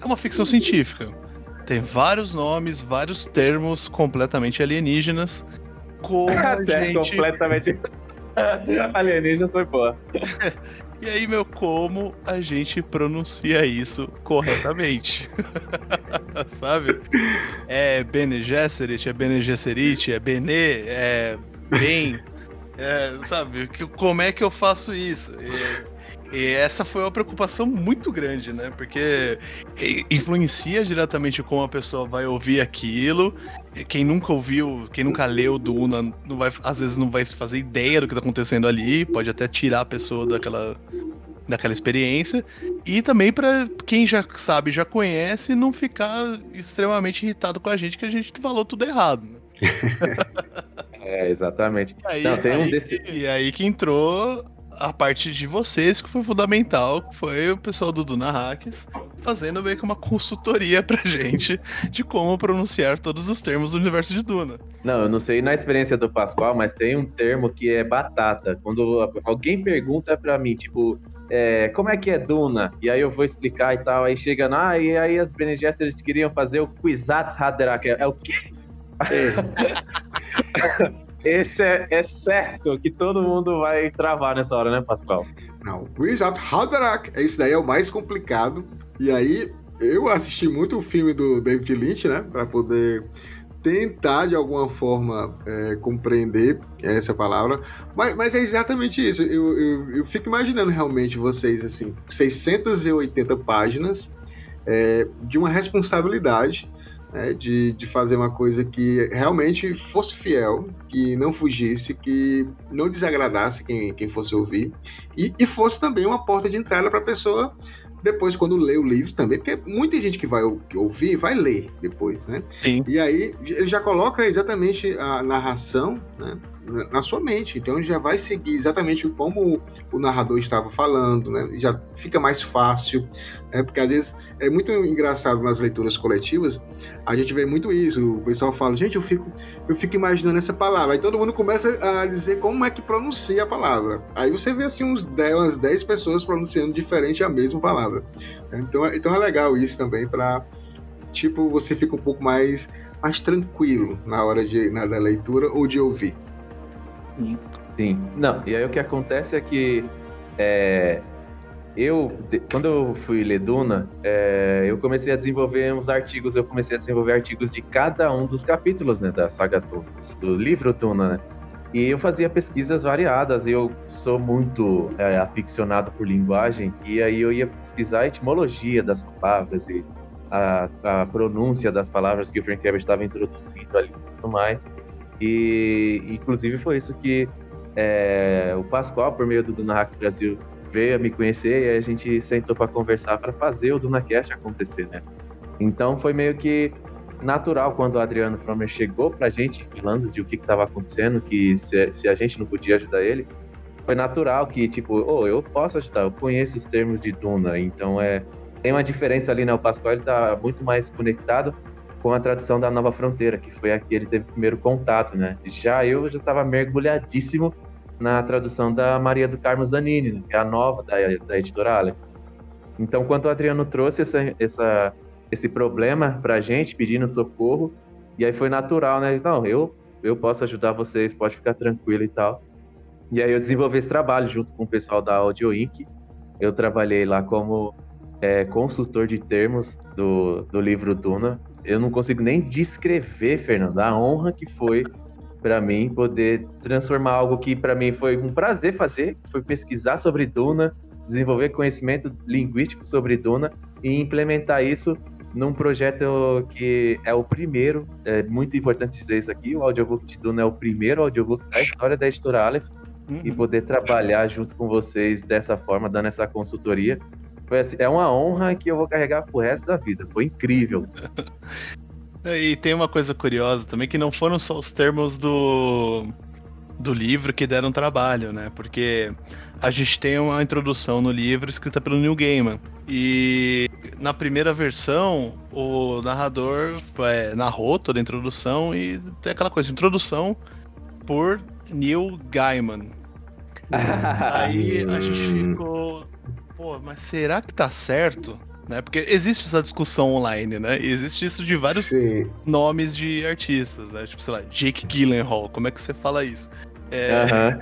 é uma ficção científica. Tem vários nomes, vários termos completamente alienígenas. Como Até gente... completamente (laughs) alienígenas foi boa. (laughs) E aí, meu, como a gente pronuncia isso corretamente? (laughs) Sabe? É Bene Gesserit, é Bene Gesserit, é Bene, é Bem. É, sabe? Como é que eu faço isso? E, e essa foi uma preocupação muito grande, né? Porque influencia diretamente como a pessoa vai ouvir aquilo. Quem nunca ouviu, quem nunca leu Duna, não vai, às vezes não vai fazer ideia do que tá acontecendo ali, pode até tirar a pessoa daquela, daquela experiência. E também para quem já sabe, já conhece, não ficar extremamente irritado com a gente que a gente falou tudo errado. Né? (laughs) é, exatamente. Aí, não, tem aí, um desse... e aí que entrou a parte de vocês que foi fundamental, foi o pessoal do Duna Hacks fazendo meio que uma consultoria pra (laughs) gente de como pronunciar todos os termos do universo de Duna. Não, eu não sei na experiência do Pascoal, mas tem um termo que é batata. Quando alguém pergunta pra mim, tipo, é, como é que é Duna? E aí eu vou explicar e tal, aí chega, ah, e aí as Bene Gesserit queriam fazer o Kwisatz Haderach. É, é o quê? (laughs) Esse é, é, certo que todo mundo vai travar nessa hora, né, Pascoal? Não, Kwisatz Haderach, esse daí é o mais complicado. E aí, eu assisti muito o filme do David Lynch, né, para poder tentar de alguma forma é, compreender essa palavra, mas, mas, é exatamente isso. Eu, eu, eu, fico imaginando realmente vocês assim, 680 páginas é, de uma responsabilidade né, de, de fazer uma coisa que realmente fosse fiel, que não fugisse, que não desagradasse quem, quem fosse ouvir, e, e fosse também uma porta de entrada para a pessoa depois quando lê o livro também, porque muita gente que vai ouvir vai ler depois, né? Sim. E aí ele já coloca exatamente a narração, né? Na sua mente. Então já vai seguir exatamente como o narrador estava falando, né? Já fica mais fácil, né? porque às vezes é muito engraçado nas leituras coletivas, a gente vê muito isso. O pessoal fala, gente, eu fico, eu fico imaginando essa palavra. Aí todo mundo começa a dizer como é que pronuncia a palavra. Aí você vê assim uns 10, umas 10 pessoas pronunciando diferente a mesma palavra. Então, então é legal isso também para tipo você fica um pouco mais mais tranquilo na hora de na, da leitura ou de ouvir. Sim. Não, e aí o que acontece é que é, eu, quando eu fui ler Duna, é, eu comecei a desenvolver uns artigos, eu comecei a desenvolver artigos de cada um dos capítulos, né, da saga Duna, do livro Duna, né? E eu fazia pesquisas variadas, eu sou muito é, aficionado por linguagem, e aí eu ia pesquisar a etimologia das palavras e a, a pronúncia das palavras que o Frank Herbert estava introduzindo ali e tudo mais. E, inclusive, foi isso que é, o Pascoal, por meio do Dunahax Brasil, veio a me conhecer e a gente sentou para conversar para fazer o DunaCast acontecer, né? Então, foi meio que natural quando o Adriano Fromer chegou para a gente falando de o que estava acontecendo, que se, se, a gente não podia ajudar ele, foi natural que, tipo, oh, eu posso ajudar, eu conheço os termos de Duna, então é tem uma diferença ali, né? O Pascoal ele tá muito mais conectado com a tradução da Nova Fronteira, que foi a que ele teve primeiro contato, né? Já eu já estava mergulhadíssimo na tradução da Maria do Carmo Zanini, né? que é a nova da, da editora Alec. Então, quando o Adriano trouxe essa, essa, esse problema para a gente, pedindo socorro, e aí foi natural, né? Não, eu eu posso ajudar vocês, pode ficar tranquilo e tal. E aí eu desenvolvi esse trabalho junto com o pessoal da Audio Inc. Eu trabalhei lá como é, consultor de termos do, do livro Duna. Eu não consigo nem descrever, Fernando, a honra que foi para mim poder transformar algo que para mim foi um prazer fazer, foi pesquisar sobre Duna, desenvolver conhecimento linguístico sobre Duna e implementar isso num projeto que é o primeiro, é muito importante dizer isso aqui, o audiobook de Duna é o primeiro audiobook da história da editora Aleph, uhum. e poder trabalhar junto com vocês dessa forma, dando essa consultoria, assim, é uma honra que eu vou carregar pro resto da vida, foi incrível. (laughs) e tem uma coisa curiosa também, que não foram só os termos do, do livro que deram trabalho, né, porque a gente tem uma introdução no livro escrita pelo Neil Gaiman. E na primeira versão, o narrador é, narrou toda a introdução e tem aquela coisa, introdução por Neil Gaiman. (laughs) Aí a gente ficou, pô, mas será que tá certo? Né? Porque existe essa discussão online, né? E existe isso de vários Sim. nomes de artistas, né? Tipo, sei lá, Jake Gyllenhaal, como é que você fala isso? É...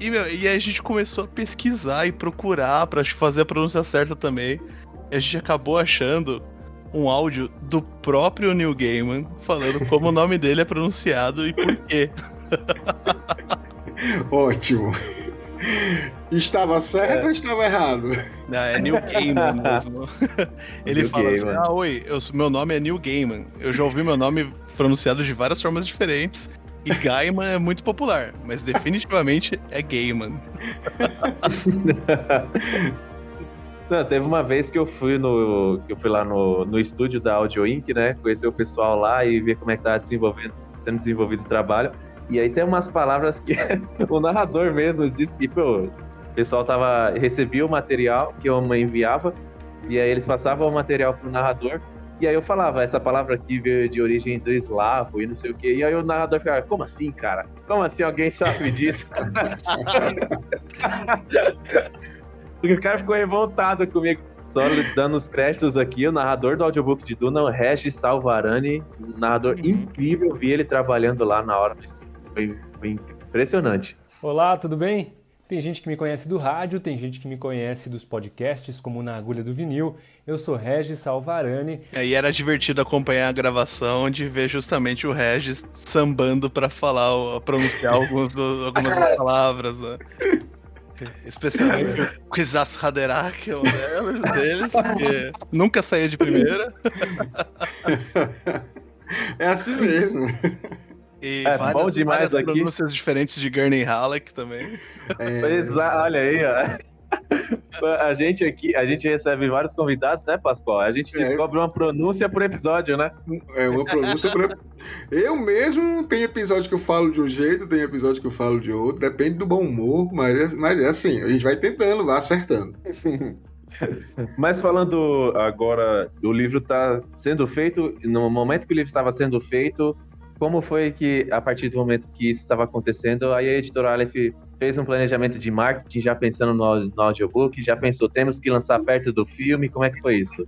E, meu, e aí a gente começou a pesquisar e procurar pra fazer a pronúncia certa também. E a gente acabou achando um áudio do próprio Neil Gaiman falando como o nome dele é pronunciado e por quê. (laughs) Ótimo. Estava certo é. ou estava errado? Não, é Neil Gaiman (laughs) mesmo. Ele Neil fala assim, Gaiman. assim: Ah, oi, eu, meu nome é Neil Gaiman. Eu já ouvi meu nome pronunciado de várias formas diferentes. E Gaiman é muito popular, mas definitivamente é Gaiman. (laughs) Não, teve uma vez que eu fui no. que eu fui lá no, no estúdio da Audio Inc, né? Conhecer o pessoal lá e ver como é que tá desenvolvendo, sendo desenvolvido o trabalho. E aí tem umas palavras que (laughs) o narrador mesmo disse que, pô, o pessoal tava. recebia o material que eu enviava, e aí eles passavam o material pro narrador, e aí eu falava, essa palavra aqui veio de origem do eslavo e não sei o quê. E aí o narrador ficava, como assim, cara? Como assim alguém sabe disso? (laughs) Porque o cara ficou revoltado comigo. Só dando os créditos aqui, o narrador do audiobook de Duna, o Regis Salvarani, um narrador incrível, vi ele trabalhando lá na hora do estúdio. Foi, foi impressionante. Olá, tudo bem? Tem gente que me conhece do rádio, tem gente que me conhece dos podcasts, como na Agulha do Vinil. Eu sou Regis Salvarani. É, e era divertido acompanhar a gravação de ver justamente o Regis sambando para falar, pronunciar alguns, algumas (laughs) palavras. Né? Especialmente o Kizas Haderach, que é um deles, que nunca saía de primeira. (laughs) É assim mesmo. E é várias, bom demais várias aqui. pronúncias diferentes de Gurney Halleck também. É... olha aí, ó. A gente aqui, a gente recebe vários convidados, né, Pascoal? A gente é. descobre uma pronúncia por episódio, né? É, uma pronúncia por Eu mesmo tem episódio que eu falo de um jeito, tem episódio que eu falo de outro, depende do bom humor, mas é, mas é assim, a gente vai tentando, vai acertando. (laughs) Mas falando agora, o livro está sendo feito, no momento que o livro estava sendo feito, como foi que, a partir do momento que isso estava acontecendo, aí a editora Aleph fez um planejamento de marketing já pensando no, no audiobook, já pensou, temos que lançar perto do filme, como é que foi isso?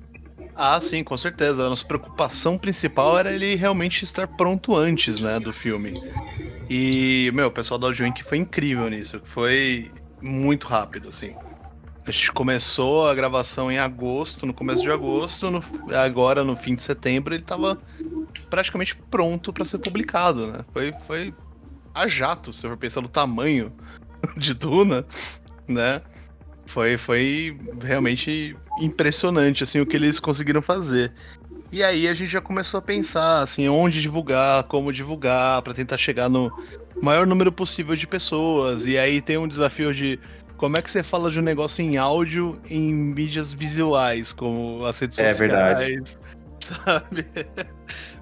Ah, sim, com certeza. A nossa preocupação principal era ele realmente estar pronto antes, né, do filme. E, meu, o pessoal da Audio foi incrível nisso, foi muito rápido, assim. A gente começou a gravação em agosto, no começo de agosto, no, agora no fim de setembro ele estava praticamente pronto para ser publicado, né? Foi, foi a jato, se eu for pensar no tamanho (laughs) de Duna, né? Foi, foi realmente impressionante, assim, o que eles conseguiram fazer. E aí a gente já começou a pensar, assim, onde divulgar, como divulgar, para tentar chegar no maior número possível de pessoas. E aí tem um desafio de como é que você fala de um negócio em áudio em mídias visuais, como as redes é sociais, verdade. (laughs) sabe?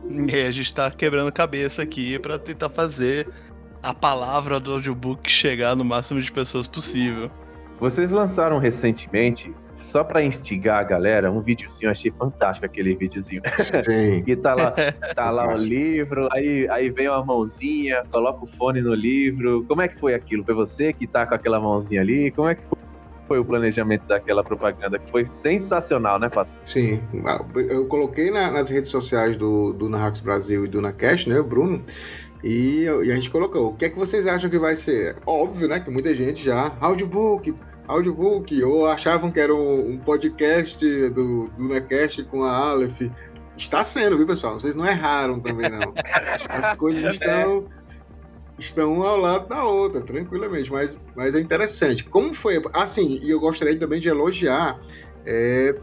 E a gente tá quebrando cabeça aqui para tentar fazer a palavra do audiobook chegar no máximo de pessoas possível. Vocês lançaram recentemente, só para instigar a galera, um videozinho, achei fantástico aquele videozinho. Sim. que (laughs) tá lá, tá lá o (laughs) livro, aí, aí vem uma mãozinha, coloca o fone no livro. Como é que foi aquilo? Foi você que tá com aquela mãozinha ali? Como é que foi? foi o planejamento daquela propaganda, que foi sensacional, né, Pasco? Sim, eu coloquei na, nas redes sociais do, do Narrax Brasil e do Nacast, né, o Bruno, E, e, a gente colocou, o que é que vocês acham que vai ser? Óbvio, né, que muita gente já, audiobook, audiobook, ou achavam que era um, podcast do, do Necast com a Aleph. Está sendo, viu, pessoal? Vocês não erraram também, não. (laughs) As coisas estão estão um ao lado da outra, tranquilamente, mas, mas é interessante. Como foi? Assim, e eu gostaria também de elogiar é, é,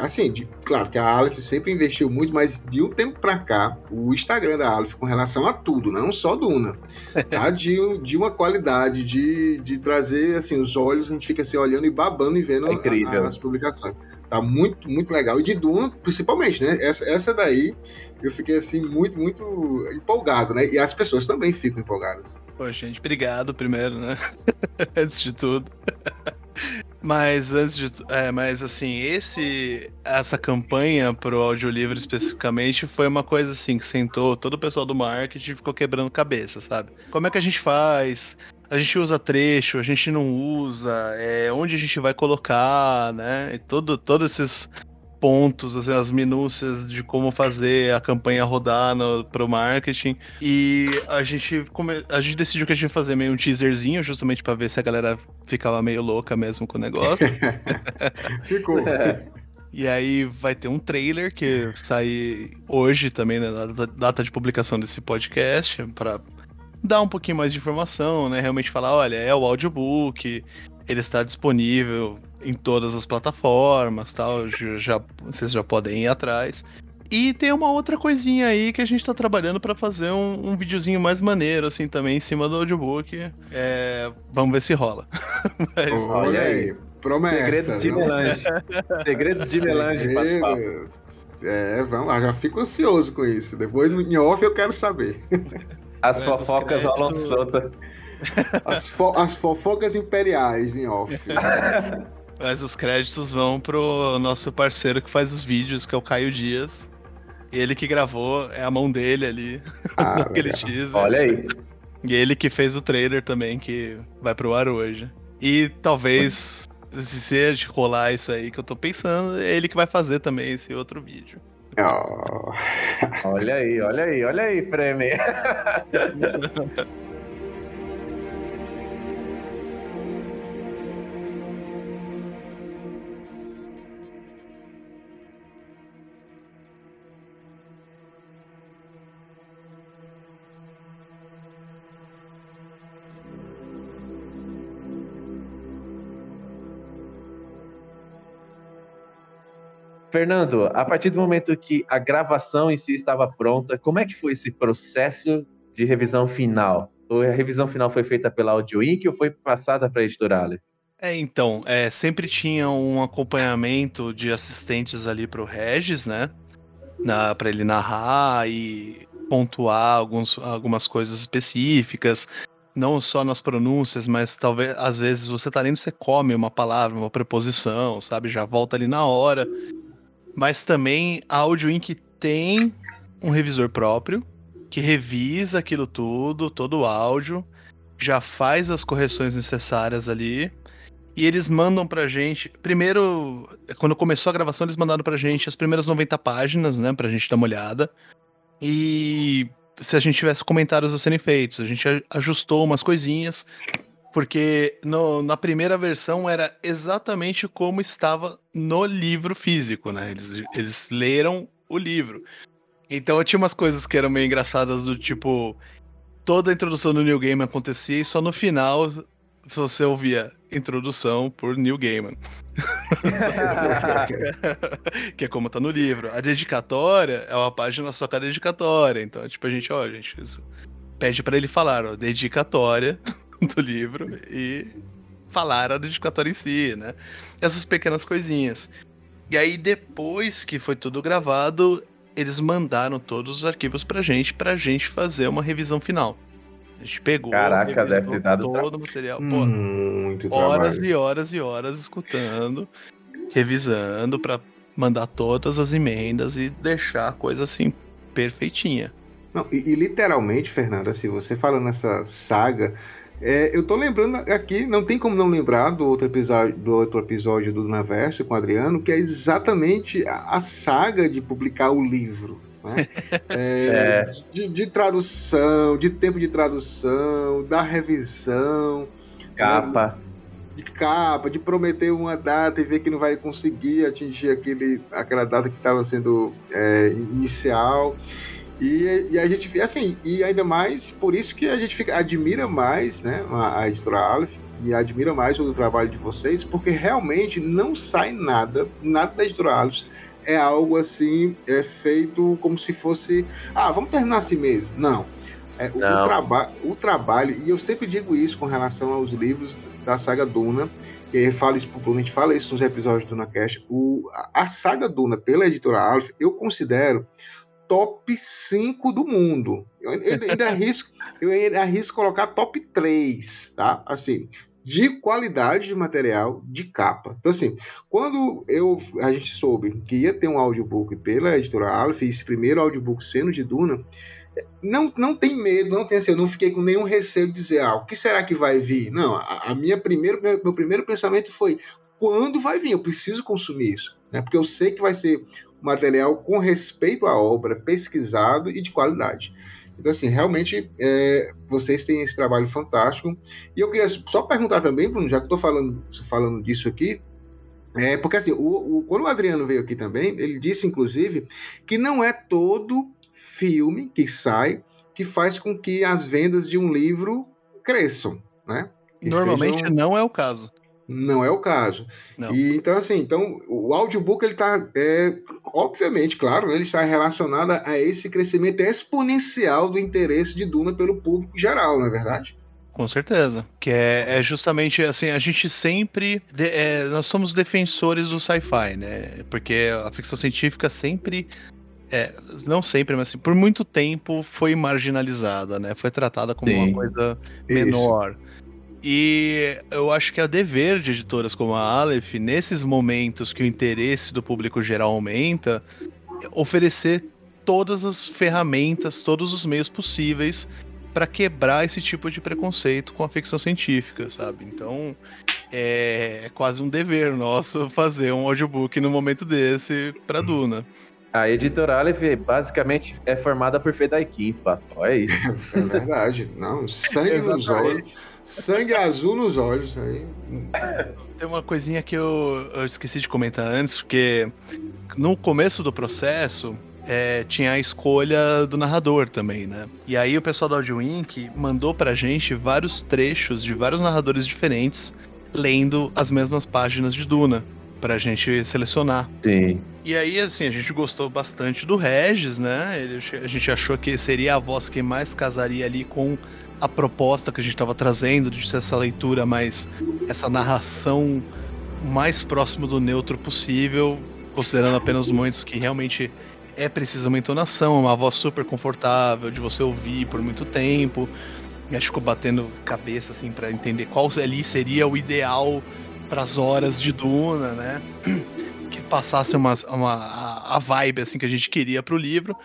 assim, de, claro que a Aleph sempre investiu muito, mas de um tempo para cá, o Instagram da Aleph com relação a tudo, não só Duna, (laughs) tá de, de uma qualidade de, de trazer assim os olhos, a gente fica assim olhando e babando e vendo é a, as publicações. Tá muito, muito legal. E de Duna, principalmente, né? Essa, essa daí eu fiquei assim muito, muito empolgado, né? E as pessoas também ficam empolgadas. Pô, gente, obrigado primeiro, né? (laughs) Antes de tudo. Mas antes de. É, mas assim, esse. Essa campanha pro audiolivro especificamente foi uma coisa assim que sentou todo o pessoal do marketing ficou quebrando cabeça, sabe? Como é que a gente faz? A gente usa trecho, a gente não usa, é, onde a gente vai colocar, né? E todo, todos esses pontos, assim, as minúcias de como fazer a campanha rodar no, pro marketing. E a gente, come, a gente decidiu que a gente ia fazer meio um teaserzinho, justamente para ver se a galera ficava meio louca mesmo com o negócio. (laughs) Ficou. E aí vai ter um trailer que sai hoje também, né, na data de publicação desse podcast, para dar um pouquinho mais de informação, né? Realmente falar, olha, é o audiobook, ele está disponível em todas as plataformas, tal. Já, vocês já podem ir atrás. E tem uma outra coisinha aí que a gente tá trabalhando para fazer um, um videozinho mais maneiro, assim, também em cima do audiobook. É, vamos ver se rola. (laughs) Mas... Olha aí, promessa. Segredos de melange. Segredos de melange, É, vamos lá, já fico ansioso com isso. Depois, em off, eu quero saber. As fofocas rolam solta. As, fo as fofocas imperiais em off. (laughs) Mas os créditos vão pro nosso parceiro que faz os vídeos, que é o Caio Dias. Ele que gravou, é a mão dele ali, (laughs) ah, naquele teaser. Olha aí. E ele que fez o trailer também, que vai pro ar hoje. E talvez, se a gente rolar isso aí que eu tô pensando, é ele que vai fazer também esse outro vídeo. Oh. olha aí, olha aí, olha aí, Prêmio. (laughs) Fernando, a partir do momento que a gravação em si estava pronta, como é que foi esse processo de revisão final? Ou a revisão final foi feita pela Audio Inc. ou foi passada para a editora Ale? É, então, é, sempre tinha um acompanhamento de assistentes ali para o Regis, né? Para ele narrar e pontuar alguns, algumas coisas específicas, não só nas pronúncias, mas talvez às vezes você tá lendo, você come uma palavra, uma preposição, sabe? Já volta ali na hora. Mas também a Audio Inc. tem um revisor próprio que revisa aquilo tudo, todo o áudio, já faz as correções necessárias ali. E eles mandam pra gente. Primeiro, quando começou a gravação, eles mandaram pra gente as primeiras 90 páginas, né? Pra gente dar uma olhada. E se a gente tivesse comentários a serem feitos, a gente ajustou umas coisinhas. Porque no, na primeira versão era exatamente como estava no livro físico, né? Eles, eles leram o livro. Então tinha umas coisas que eram meio engraçadas do tipo. Toda a introdução do New Game acontecia e só no final você ouvia introdução por Neil Gaiman. (laughs) que é como tá no livro. A dedicatória é uma página só com a dedicatória. Então, tipo, a gente, ó, gente, pede para ele falar, ó, dedicatória (laughs) do livro e falar a dedicatória em si, né? Essas pequenas coisinhas. E aí, depois que foi tudo gravado, eles mandaram todos os arquivos pra gente, pra gente fazer uma revisão final. A gente pegou. Caraca, deve ter dado todo o material. Pô, Muito horas trabalho. e horas e horas escutando, revisando para mandar todas as emendas e deixar a coisa assim perfeitinha. Não, e, e literalmente, Fernanda, se você falando nessa saga, é, eu tô lembrando aqui, não tem como não lembrar do outro episódio do outro episódio do com o Adriano, que é exatamente a, a, saga de publicar o livro. Né? (laughs) É, de, de tradução, de tempo de tradução, da revisão. Capa. né? de capa, de prometer uma data e ver que não vai conseguir atingir aquele, aquela data que estava sendo é, inicial. E, e, a gente assim, e ainda mais por isso que a gente fica, admira mais né, a, a editora Aleph e admira mais o trabalho de vocês, porque realmente não sai nada, nada da editora Aleph é algo assim, é feito como se fosse, ah, vamos terminar assim mesmo. Não. É, o, o, traba o trabalho, e eu sempre digo isso com relação aos livros da saga Duna, e aí fala isso a gente fala isso nos episódios do Duna Cast, o, a, a saga Duna pela editora Aleph, eu considero top 5 do mundo. Eu, eu ainda arrisco, eu ainda arrisco colocar top 3, tá? Assim, de qualidade de material, de capa. Então, assim, quando eu, a gente soube que ia ter um audiobook pela editora Aleph, esse primeiro audiobook sendo de Duna, não, não tem medo, não tem assim, eu não fiquei com nenhum receio de dizer, ah, o que será que vai vir? Não, a, a minha primeiro, meu, meu primeiro pensamento foi, quando vai vir? Eu preciso consumir isso, né? Porque eu sei que vai ser material com respeito à obra, pesquisado e de qualidade. Então, assim, realmente é, vocês têm esse trabalho fantástico. E eu queria só perguntar também, Bruno, já que estou falando, falando disso aqui, é, porque assim, o, o, quando o Adriano veio aqui também, ele disse, inclusive, que não é todo filme que sai que faz com que as vendas de um livro cresçam, né? Que Normalmente sejam... não é o caso. Não é o caso. Não. E então assim, então o audiobook ele está, é, obviamente, claro, né, ele está relacionado a esse crescimento exponencial do interesse de Duna pelo público geral, não é verdade? Com certeza. Que é, é justamente assim, a gente sempre. De, é, nós somos defensores do sci-fi, né? Porque a ficção científica sempre é, não sempre, mas assim, por muito tempo foi marginalizada, né? Foi tratada como Sim. uma coisa menor. Isso. E eu acho que é dever de editoras como a Aleph, nesses momentos que o interesse do público geral aumenta, oferecer todas as ferramentas, todos os meios possíveis para quebrar esse tipo de preconceito com a ficção científica, sabe? Então, é, é quase um dever nosso fazer um audiobook no momento desse para Duna. A editora Aleph basicamente é formada por Fedaiquins, Pascoal, é isso. (laughs) É verdade. Não, sangue nos olhos. Sangue azul nos olhos aí. Tem uma coisinha que eu, eu, esqueci de comentar antes, porque no começo do processo é, tinha a escolha do narrador também, né? E aí o pessoal do Audio Inc. mandou pra gente vários trechos de vários narradores diferentes lendo as mesmas páginas de Duna pra gente selecionar. Sim. E aí, assim, a gente gostou bastante do Regis, né? Ele, a gente achou que seria a voz que mais casaria ali com a proposta que a gente estava trazendo de ser essa leitura mais. essa narração mais próximo do neutro possível, considerando apenas os momentos que realmente é preciso uma entonação, uma voz super confortável de você ouvir por muito tempo. E a gente ficou batendo cabeça assim para entender qual ali seria o ideal para as horas de Duna, né? (clears throat) Que passasse uma, uma, a vibe assim que a gente queria pro livro.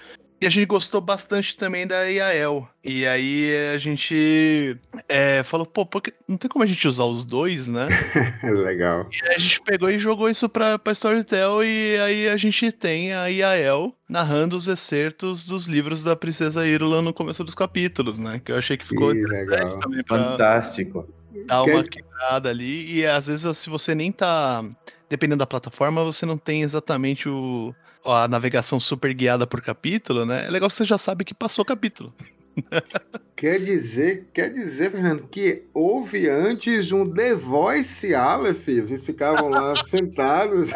E a gente gostou bastante também da Yael. E aí a gente é, falou, pô, porque não tem como a gente usar os dois, né? (laughs) Legal. E a gente pegou e jogou isso pra, pra Storytel e aí a gente tem a Yael narrando os excertos dos livros da Princesa Irula no começo dos capítulos, né? Que eu achei que ficou que legal. também pra Fantástico. Dar uma quebrada ali. E às vezes, se você nem tá. Dependendo da plataforma, você não tem exatamente o, a navegação super guiada por capítulo, né? É legal que você já sabe que passou capítulo. (laughs) Quer dizer, quer dizer, Fernando, que houve antes um The Voice Aleph, vocês ficavam lá (laughs) sentados.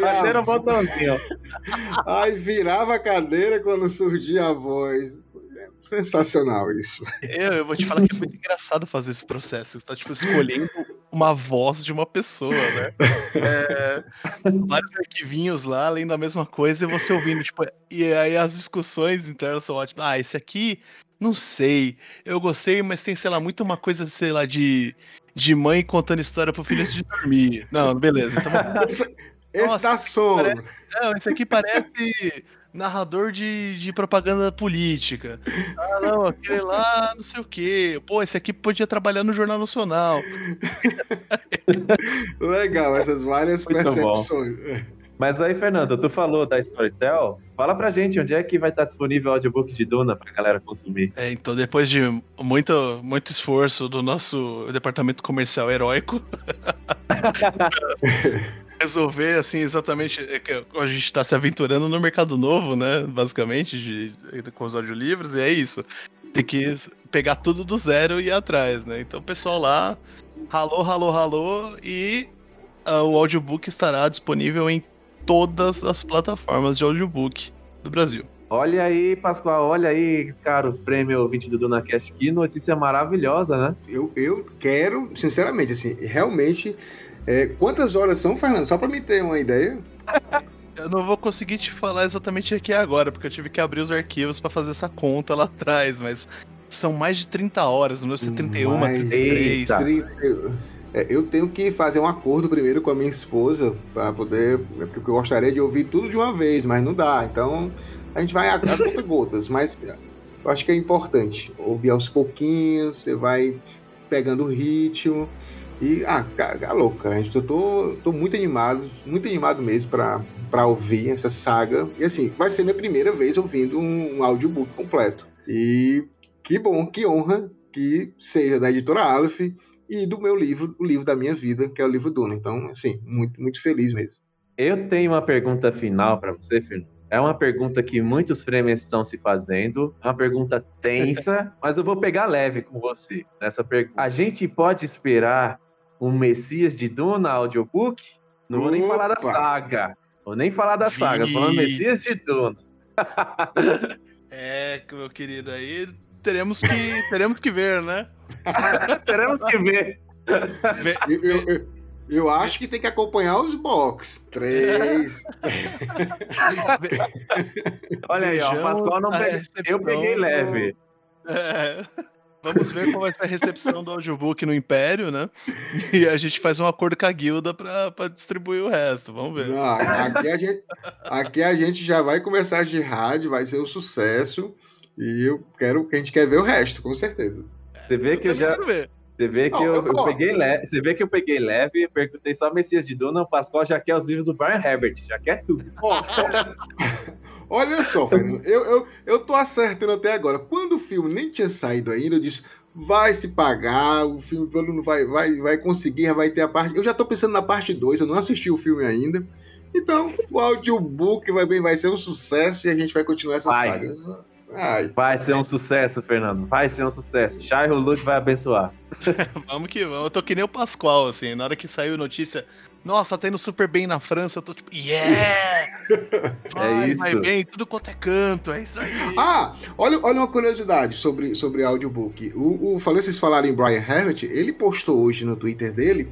Bateram um botãozinho. Aí virava a cadeira quando surgia a voz. Sensacional isso. Eu, eu vou te falar que é muito engraçado fazer esse processo. Você tá, tipo, escolhendo uma voz de uma pessoa, né? É, vários arquivinhos lá, lendo a mesma coisa e você ouvindo, tipo, e aí as discussões internas são ótimas. Ah, esse aqui, não sei. Eu gostei, mas tem, sei lá, muito uma coisa, sei lá, de, de mãe contando história pro filho antes de dormir. Não, beleza. Então, esse tá sono. Não, esse aqui parece narrador de, de propaganda política. Ah, não, aquele lá, não sei o quê. Pô, esse aqui podia trabalhar no Jornal Nacional. (laughs) Legal, essas várias Muito percepções. Bom. Mas aí, Fernando, tu falou da Storytel. Fala pra gente onde é que vai estar disponível o audiobook de Duna pra galera consumir. É, então, depois de muito, muito esforço do nosso departamento comercial heróico, (laughs) resolver, assim, exatamente. é que A gente está se aventurando no mercado novo, né? Basicamente, de, de- com os audiolivros, e é isso. Tem que pegar tudo do zero e ir atrás, né? Então, o pessoal lá, ralou, ralou, ralou, e ah, o audiobook estará disponível em todas as plataformas de audiobook do Brasil. Olha aí, Pascoal, olha aí, caro prêmio ouvinte do DunaCast, que notícia maravilhosa, né? Eu, eu quero, sinceramente, assim, realmente. É, quantas horas são, Fernando? Só pra me ter uma ideia. (laughs) Eu não vou conseguir te falar exatamente aqui agora, porque eu tive que abrir os arquivos pra fazer essa conta lá atrás, mas são mais de 30 horas, no meu 71, Mais 33. 30 eu, é, eu tenho que fazer um acordo primeiro com a minha esposa para poder. é Porque eu gostaria de ouvir tudo de uma vez, mas não dá. Então a gente vai a, a conta gotas, mas eu acho que é importante ouvir aos pouquinhos, você vai pegando o ritmo. E, ah, cara, é louco, cara. Eu tô, tô muito animado, muito animado mesmo para ouvir essa saga. E assim, vai ser minha primeira vez ouvindo um, um audiobook completo. E que bom, que honra que seja da editora Aleph e do meu livro, o livro da minha vida, que é o livro Duna. Então, assim, muito, muito feliz mesmo. Eu tenho uma pergunta final pra você, Fernando. É uma pergunta que muitos prêmios estão se fazendo, é uma pergunta tensa, (laughs) mas eu vou pegar leve com você nessa pergunta. A gente pode esperar um Messias de Duna audiobook? Não vou nem falar da Opa! saga. Vou nem falar da saga, Vi. falando Messias de Duna. (laughs) É, meu querido, aí teremos que, teremos que ver, né? (laughs) Teremos que ver. Eu, eu- eu- eu acho que tem que acompanhar os box. Três. (laughs) Olha aí, ó, o Pascoal não recepção Eu peguei leve. É, Vamos ver qual vai ser a recepção do audiobook no Império, né? E a gente faz um acordo com a guilda pra, pra distribuir o resto. Vamos ver. Não, aqui, a gente, aqui a gente já vai começar de rádio, vai ser um sucesso. E eu quero que a gente quer ver o resto, com certeza. Você vê que eu já. Quero ver. Você vê que Não, eu, eu- peguei leve, você vê que eu peguei leve, perguntei só Messias de Duna, o Pascoal já quer os livros do Brian Herbert, já quer tudo. Olha só, Fernando, eu, eu, eu tô acertando até agora. Quando o filme nem tinha saído ainda, eu disse, vai se pagar, o filme todo mundo vai, vai, vai conseguir, vai ter a parte. Eu já tô pensando na parte 2, eu não assisti o filme ainda. Então, o audiobook vai, bem, vai ser um sucesso e a gente vai continuar essa Vai. saga. Ai, Vai ser um sucesso, Fernando. Vai ser um sucesso. Shai Hulud vai abençoar. (laughs) Vamos que vamos. Eu tô que nem o Pascoal, assim. Na hora que saiu a notícia, nossa, tá indo super bem na França, eu tô tipo, yeah! (laughs) Vai, isso. vai bem, tudo quanto é canto, é isso aí. Ah, olha, olha uma curiosidade sobre, sobre audiobook. O, o, falei vocês falaram em Brian Herbert, ele postou hoje no Twitter dele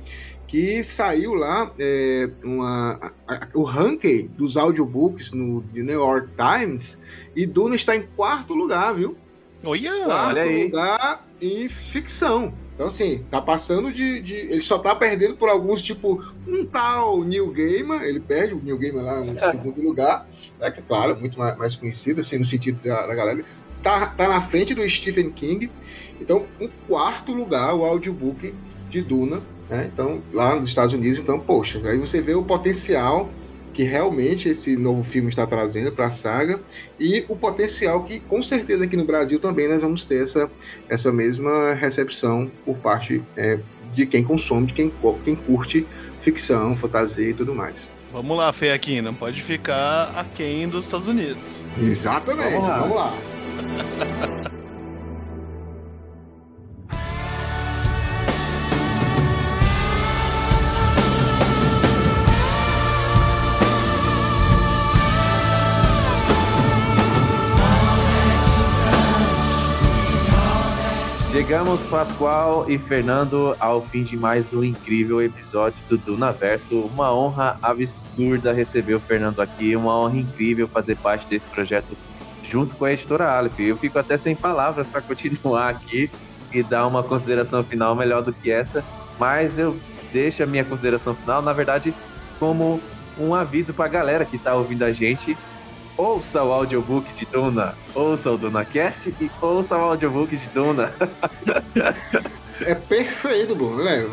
que saiu lá é, uma, a- a- o ranking dos audiobooks no New York Times e Duna está em quarto lugar, viu? Olha, Quarto olha aí. lugar em ficção. Então, assim, tá passando de, de- Ele só tá perdendo por alguns, tipo, um tal Neil Gaiman. Ele perde o Neil Gaiman lá no segundo lugar. É que, claro, muito mais, mais conhecido, assim, no sentido da, da galera. Tá, tá na frente do Stephen King. Então, em quarto lugar, o audiobook de Duna. Né? Então, lá nos Estados Unidos. Então, poxa, aí você vê o potencial que realmente esse novo filme está trazendo para a saga e o potencial que com certeza aqui no Brasil também nós vamos ter essa, essa mesma recepção por parte é, de quem consome, de quem, quem curte ficção, fantasia e tudo mais. Vamos lá, Fê aqui, não pode ficar aquém dos Estados Unidos. Exatamente, Vamos lá. vamos lá. (laughs) Chegamos, Pascoal e Fernando, ao fim de mais um incrível episódio do Dunaverso. Uma honra absurda receber o Fernando aqui, uma honra incrível fazer parte desse projeto junto com a editora Aleph. Eu fico até sem palavras para continuar aqui e dar uma consideração final melhor do que essa, mas eu deixo a minha consideração final, na verdade, como um aviso para a galera que está ouvindo a gente ouça o audiobook de Duna, ouça o DunaCast e ouça o audiobook de Duna. (laughs) É perfeito, Bruno. Né?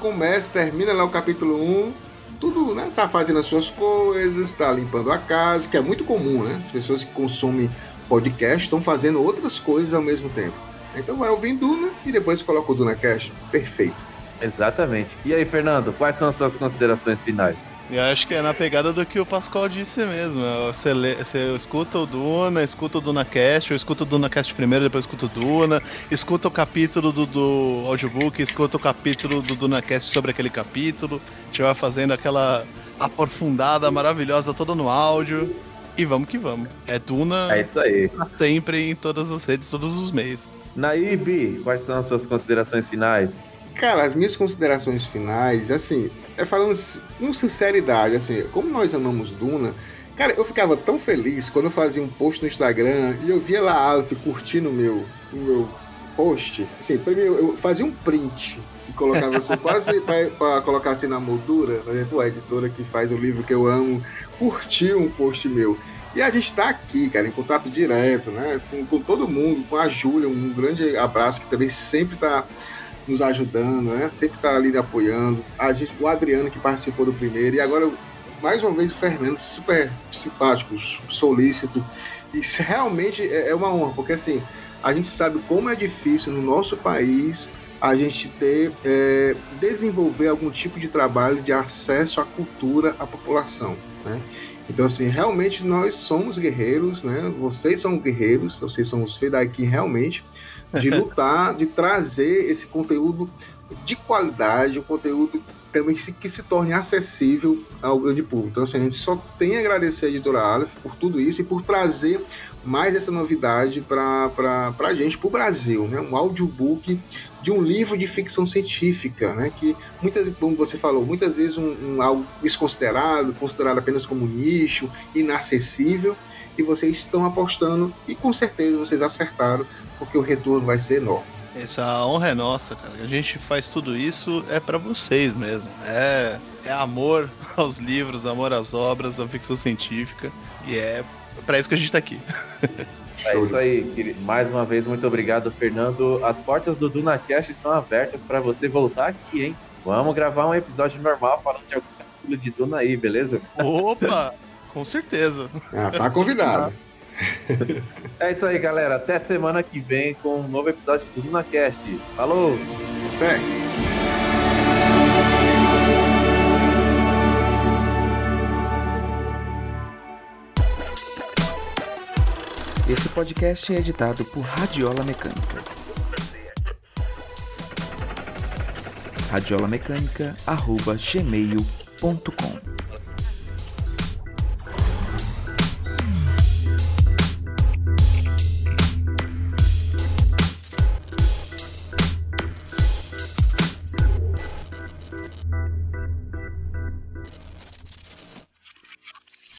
Começa, termina lá o capítulo 1, tudo, né? Tá fazendo as suas coisas, tá limpando a casa, que é muito comum, né? As pessoas que consomem podcast estão fazendo outras coisas ao mesmo tempo. Então vai ouvir Duna e depois coloca o Duna Cast. Perfeito. Exatamente. E aí, Fernando, quais são as suas considerações finais? Eu acho que é na pegada do que o Pascoal disse mesmo. Você, lê, você escuta o Duna, escuta o Duna Cast, eu escuto o Duna Cast primeiro, depois escuto o Duna, escuta o capítulo do, do audiobook, escuta o capítulo do Duna Cast sobre aquele capítulo. A gente vai fazendo aquela aprofundada maravilhosa toda no áudio. E vamos que vamos. É Duna. É isso aí. Sempre em todas as redes, todos os meios. Naíbe, quais são as suas considerações finais? Cara, as minhas considerações finais, assim, é falando com sinceridade, assim, como nós amamos Duna, cara, eu ficava tão feliz quando eu fazia um post no Instagram e eu via lá a Alf curtindo o meu, o meu post. Assim, primeiro eu fazia um print e colocava assim, (laughs) quase para colocar assim na moldura, por exemplo, a editora que faz o livro que eu amo, curtiu um post meu. E a gente está aqui, cara, em contato direto, né? Com, com todo mundo, com a Júlia, um grande abraço que também sempre está nos ajudando, né? Sempre está ali apoiando. A gente, o Adriano que participou do primeiro e agora mais uma vez o Fernando, super simpático, solícito. E realmente é, é uma honra, porque assim, a gente sabe como é difícil no nosso país a gente ter, é, desenvolver algum tipo de trabalho de acesso à cultura à população, né? Então, assim, realmente nós somos guerreiros, né? Vocês são guerreiros, vocês são os Fedaikin realmente, de lutar, de trazer esse conteúdo de qualidade, um conteúdo também que se, que se torne acessível ao grande público. Então, assim, a gente só tem a agradecer a editora Aleph por tudo isso e por trazer mais essa novidade para a gente, para o Brasil, né? Um audiobook de um livro de ficção científica, né? Que muitas, como você falou, muitas vezes um, um algo desconsiderado, considerado apenas como nicho, inacessível, e vocês estão apostando e com certeza vocês acertaram, porque o retorno vai ser enorme. Essa honra é nossa, cara. A gente faz tudo isso é para vocês mesmo. É, é amor (laughs) aos livros, amor às obras, à ficção científica. E é para isso que a gente tá aqui. É isso aí, mais uma vez, muito obrigado, Fernando. As portas do DunaCast estão abertas para você voltar aqui, hein? Vamos gravar um episódio normal falando de algum capítulo de Duna aí, beleza? Opa! (laughs) Com certeza. Ah, tá convidado. (laughs) é isso aí, galera. Até semana que vem com um novo episódio do DunaCast. Falou! Até! Esse podcast é editado por Radiola Mecânica. radiolamecânica.gmail.com